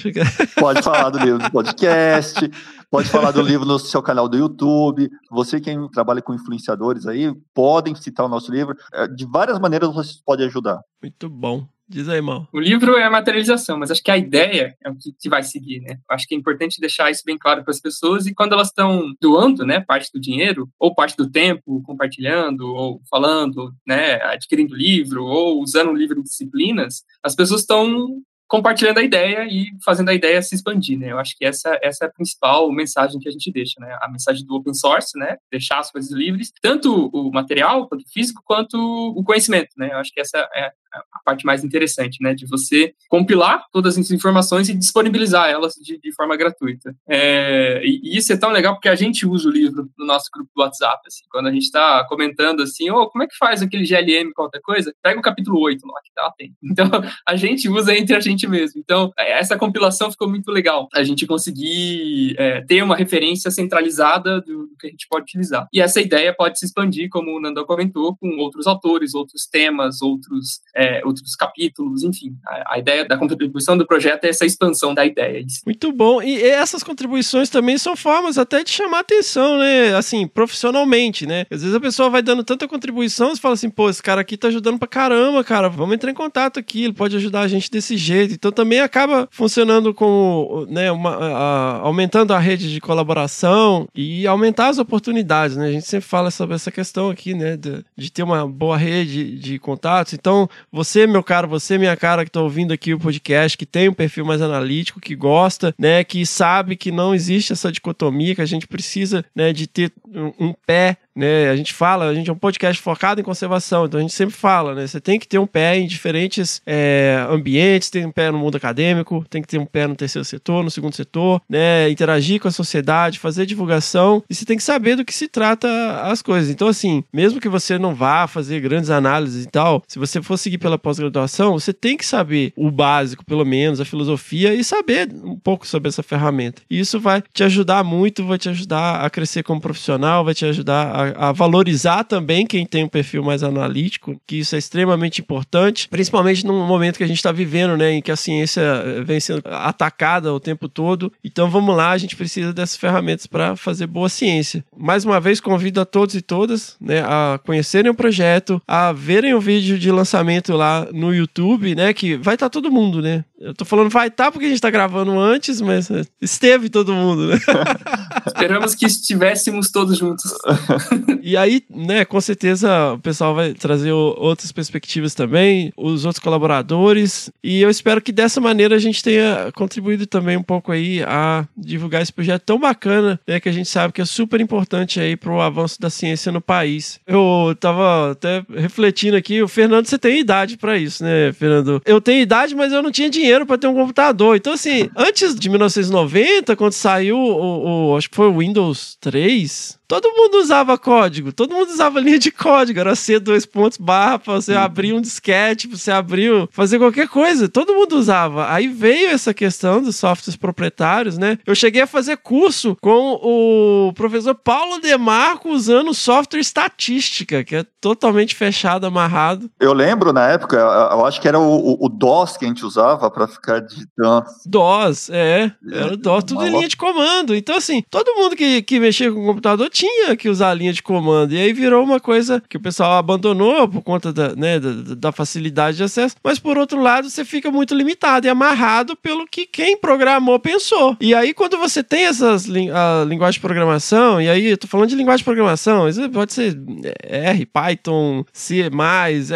Pode falar do livro no podcast, pode falar do livro no seu canal do YouTube. Você que trabalha com influenciadores aí, podem citar o nosso livro. É, de várias maneiras vocês podem ajudar. Muito bom. Diz aí, mal. O livro é a materialização, mas acho que a ideia é o que, que vai seguir, né? Acho que é importante deixar isso bem claro para as pessoas e quando elas estão doando, né, parte do dinheiro ou parte do tempo, compartilhando ou falando, né, adquirindo livro ou usando o livro em disciplinas, as pessoas estão compartilhando a ideia e fazendo a ideia se expandir, né? Eu acho que essa, essa é a principal mensagem que a gente deixa, né? A mensagem do open source, né? Deixar as coisas livres, tanto o material, quanto o físico, quanto o conhecimento, né? Eu acho que essa é a parte mais interessante, né? De você compilar todas as informações e disponibilizar elas de, de forma gratuita. É, e, e, isso é tão legal porque a gente usa o livro no nosso grupo do WhatsApp, assim, quando a gente está comentando assim, oh, como é que faz aquele GLM, qualquer coisa, pega o capítulo 8 lá, que tá, tem. Então, a gente usa entre a gente mesmo. Então, é, essa compilação ficou muito legal. A gente conseguir é, ter uma referência centralizada do, do, que a gente pode utilizar. E essa ideia pode se expandir, como o Nandão comentou, com outros autores, outros temas, outros é, outros capítulos, enfim. A, a, ideia da contribuição do projeto é essa expansão da ideia. Muito bom. E essas contribuições também são formas até de chamar atenção, né? Assim, profissionalmente, né? Às vezes a pessoa vai dando tanta contribuição, você fala assim, pô, esse cara aqui tá ajudando pra caramba, cara, vamos entrar em contato aqui, ele pode ajudar a gente desse jeito. Então também acaba funcionando com, né, uma, a, aumentando a rede de colaboração e aumentar as oportunidades, né? A gente sempre fala sobre essa questão aqui, né, de, de ter uma boa rede de contatos. Então, você, meu caro, você, minha cara, que tá ouvindo aqui o podcast, que tem um perfil mais analítico, que gosta, né, que sabe que não existe essa dicotomia, que a gente precisa, né, de ter um, pé né? A gente fala, a gente é um podcast focado em conservação, então a gente sempre fala, né? Você tem que ter um pé em diferentes é, ambientes, tem um pé no mundo acadêmico, tem que ter um pé no terceiro setor, no segundo setor, né? Interagir com a sociedade, fazer divulgação, e você tem que saber do que se trata as coisas. Então, assim, mesmo que você não vá fazer grandes análises e tal, se você for seguir pela pós-graduação, você tem que saber o básico, pelo menos, a filosofia, e saber um pouco sobre essa ferramenta. E isso vai te ajudar muito, vai te ajudar a crescer como profissional, vai te ajudar a a, valorizar também quem tem um perfil mais analítico, que isso é extremamente importante, principalmente no momento que a gente está vivendo, né, em que a ciência eh, vem sendo atacada o tempo todo. Então vamos lá, a gente precisa dessas ferramentas para fazer boa ciência. Mais uma vez convido a todos e todas, né, a conhecerem o projeto, a verem o vídeo de lançamento lá no YouTube, né, que vai estar tá todo mundo, né? Eu tô falando vai estar tá porque a gente tá gravando antes, mas eh, esteve todo mundo, né? Esperamos que estivéssemos todos juntos. e aí, né, com certeza o pessoal vai trazer outras perspectivas também, os outros colaboradores, e eu espero que dessa maneira a gente tenha contribuído também um pouco aí a divulgar esse projeto tão bacana, né, que a gente sabe que é super importante aí pro avanço da ciência no país. Eu tava até refletindo aqui, o Fernando, você tem idade para isso, né, Fernando? Eu tenho idade, mas eu não tinha dinheiro para ter um computador. Então, assim, antes de 1990, quando saiu o, o acho que foi o Windows 3, todo mundo usava código, todo mundo usava linha de código, era C dois pontos barra pra você uhum. abrir um disquete, pra você abrir, fazer qualquer coisa, todo mundo usava. Aí veio essa questão dos softwares proprietários, né? Eu cheguei a fazer curso com o professor Paulo Demarco usando software estatística, que é totalmente fechado, amarrado. Eu lembro na época, eu acho que era o, o DOS que a gente usava para ficar digitando. DOS, é, era o DOS, tudo em linha de comando. Então, assim, todo mundo que, que mexia com o computador tinha que usar a linha de comando. E aí virou uma coisa que o pessoal abandonou por conta da, né, da, da facilidade de acesso. Mas por outro lado, você fica muito limitado e amarrado pelo que quem programou pensou. E aí, quando você tem essas a linguagem de programação, e aí eu tô falando de linguagem de programação, pode ser R, Python, C,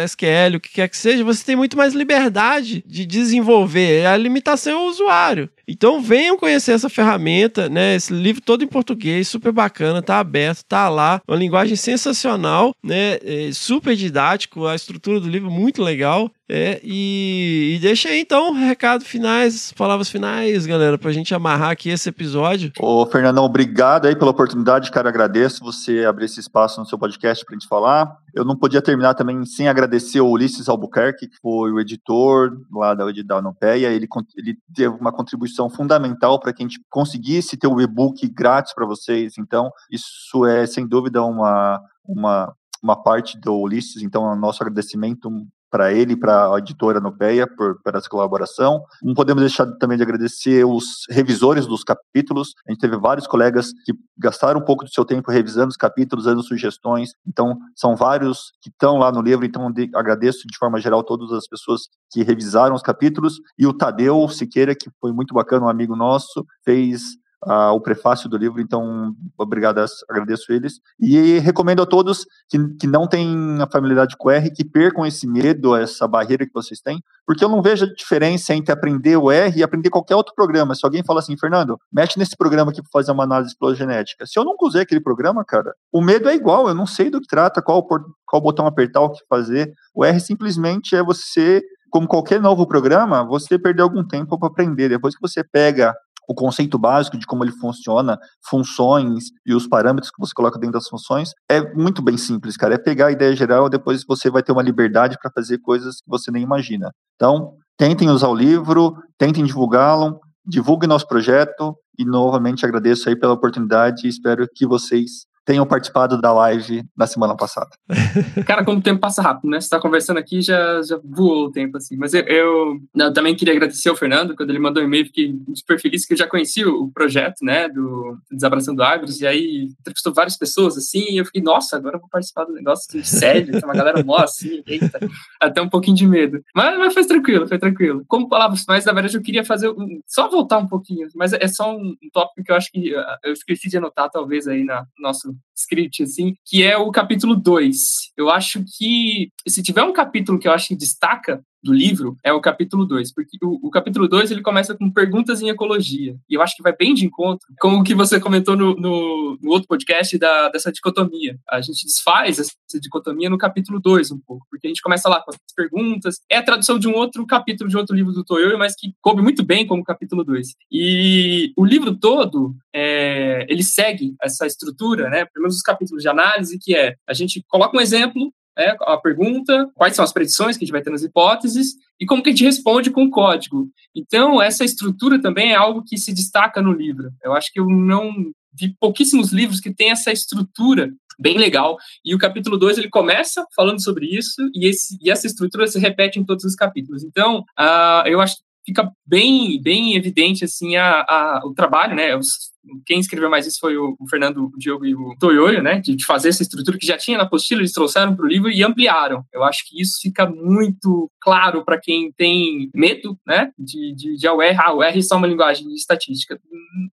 SQL, o que quer que seja, você tem muito mais liberdade de desenvolver. A limitação é o usuário. Então venham conhecer essa ferramenta, né? Esse livro todo em português, super bacana, tá aberto, tá lá, uma linguagem sensacional, né? É super didático, a estrutura do livro muito legal. É, e, e, deixa aí então recado finais, palavras finais, galera, pra gente amarrar aqui esse episódio. Ô, Fernandão, obrigado aí pela oportunidade, cara. Agradeço você abrir esse espaço no seu podcast pra gente falar. Eu não podia terminar também sem agradecer o Ulisses Albuquerque, que foi o editor lá da Edidal Nopeia. Ele, ele teve uma contribuição fundamental para que a gente conseguisse ter o e-book grátis para vocês. Então, isso é sem dúvida uma, uma uma parte do Ulisses, então nosso agradecimento para ele para a editora Nopeia por, por essa colaboração. Não podemos deixar também de agradecer os revisores dos capítulos. A gente teve vários colegas que gastaram um pouco do seu tempo revisando os capítulos, dando sugestões. Então, são vários que estão lá no livro. Então, de, agradeço de forma geral todas as pessoas que revisaram os capítulos. E o Tadeu Siqueira, que foi muito bacana, um amigo nosso, fez uh, o prefácio do livro, então obrigado, agradeço eles. E recomendo a todos que, que não têm a familiaridade com R, que percam esse medo, essa barreira que vocês têm, porque eu não vejo a diferença entre aprender o R e aprender qualquer outro programa. Se alguém fala assim, Fernando, mexe nesse programa aqui para fazer uma análise filogenética. Se eu nunca usei aquele programa, cara, o medo é igual, eu não sei do que trata, qual, qual botão apertar, o que fazer. O R simplesmente é você como qualquer novo programa, você perder algum tempo para aprender. Depois que você pega o conceito básico de como ele funciona, funções e os parâmetros que você coloca dentro das funções, é muito bem simples, cara. É pegar a ideia geral, depois você vai ter uma liberdade para fazer coisas que você nem imagina. Então, tentem usar o livro, tentem divulgá-lo, divulguem nosso projeto e novamente agradeço aí pela oportunidade e espero que vocês tenham participado da live da semana passada. Cara, como o tempo passa rápido, né? Você tá conversando aqui, já, já voou o tempo, assim. Mas eu, eu, eu também queria agradecer ao Fernando, quando ele mandou um e-mail, fiquei super feliz que eu já conheci o, projeto, né, do Desabraçando Árvores, e aí entrevistou várias pessoas, assim, e eu fiquei, nossa, agora eu vou participar do negócio de sério, tem uma galera mó, assim, eita, até um pouquinho de medo. Mas, mas foi tranquilo, foi tranquilo. Como palavras, mas na verdade eu queria fazer, um, só voltar um pouquinho, mas é só um, um tópico que eu acho que eu esqueci de anotar, talvez, aí na nosso script, assim, que é o capítulo 2. Eu acho que, se tiver um capítulo que eu acho que destaca do livro é o capítulo 2, porque o, o capítulo 2 ele começa com perguntas em ecologia, e eu acho que vai bem de encontro com o que você comentou no, no, no outro podcast da, dessa dicotomia. A gente desfaz essa dicotomia no capítulo 2 um pouco, porque a gente começa lá com as perguntas, é a tradução de um outro capítulo de outro livro do Toyoyo, mas que coube muito bem como capítulo 2. E o livro todo, é, ele segue essa estrutura, né, pelo menos os capítulos de análise, que é, a gente coloca um exemplo, é, a pergunta, quais são as predições que a gente vai ter nas hipóteses e como que a gente responde com o código. Então, essa estrutura também é algo que se destaca no livro. Eu acho que eu não vi pouquíssimos livros que têm essa estrutura bem legal. E o capítulo 2 ele começa falando sobre isso e, esse, e essa estrutura se repete em todos os capítulos. Então, uh, eu acho que fica bem, bem evidente assim a, a, o trabalho, né? Os, quem escreveu mais isso foi o, Fernando, o Diogo e o Toyoyo, né? De, de, fazer essa estrutura que já tinha na apostila, eles trouxeram para o livro e ampliaram. Eu acho que isso fica muito claro para quem tem medo, né? De, de, de R, ah, o R é só uma linguagem de estatística.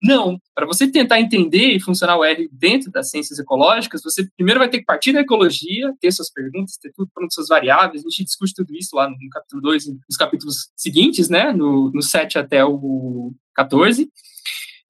Não. Para você tentar entender e funcionar o R dentro das ciências ecológicas, você primeiro vai ter que partir da ecologia, ter suas perguntas, ter tudo pronto, suas variáveis. A gente discute tudo isso lá no, no capítulo 2 e nos capítulos seguintes, né? No, no 7 até o 14.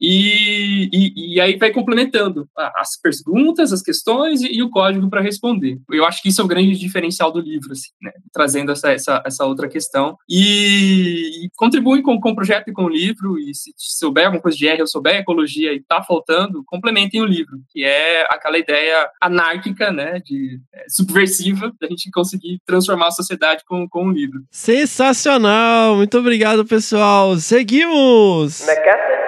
E, e, e, aí vai complementando as perguntas, as questões e, e o código para responder. Eu acho que isso é o grande diferencial do livro, assim, né? trazendo essa, essa, essa, outra questão. E, contribui com, com o projeto e com o livro, e se souber alguma coisa de R, eu souber ecologia e está faltando, complementem o livro, que é aquela ideia anárquica, né, de, é, subversiva, da gente conseguir transformar a sociedade com, com o livro. Sensacional! Muito obrigado, pessoal! Seguimos! Necessity S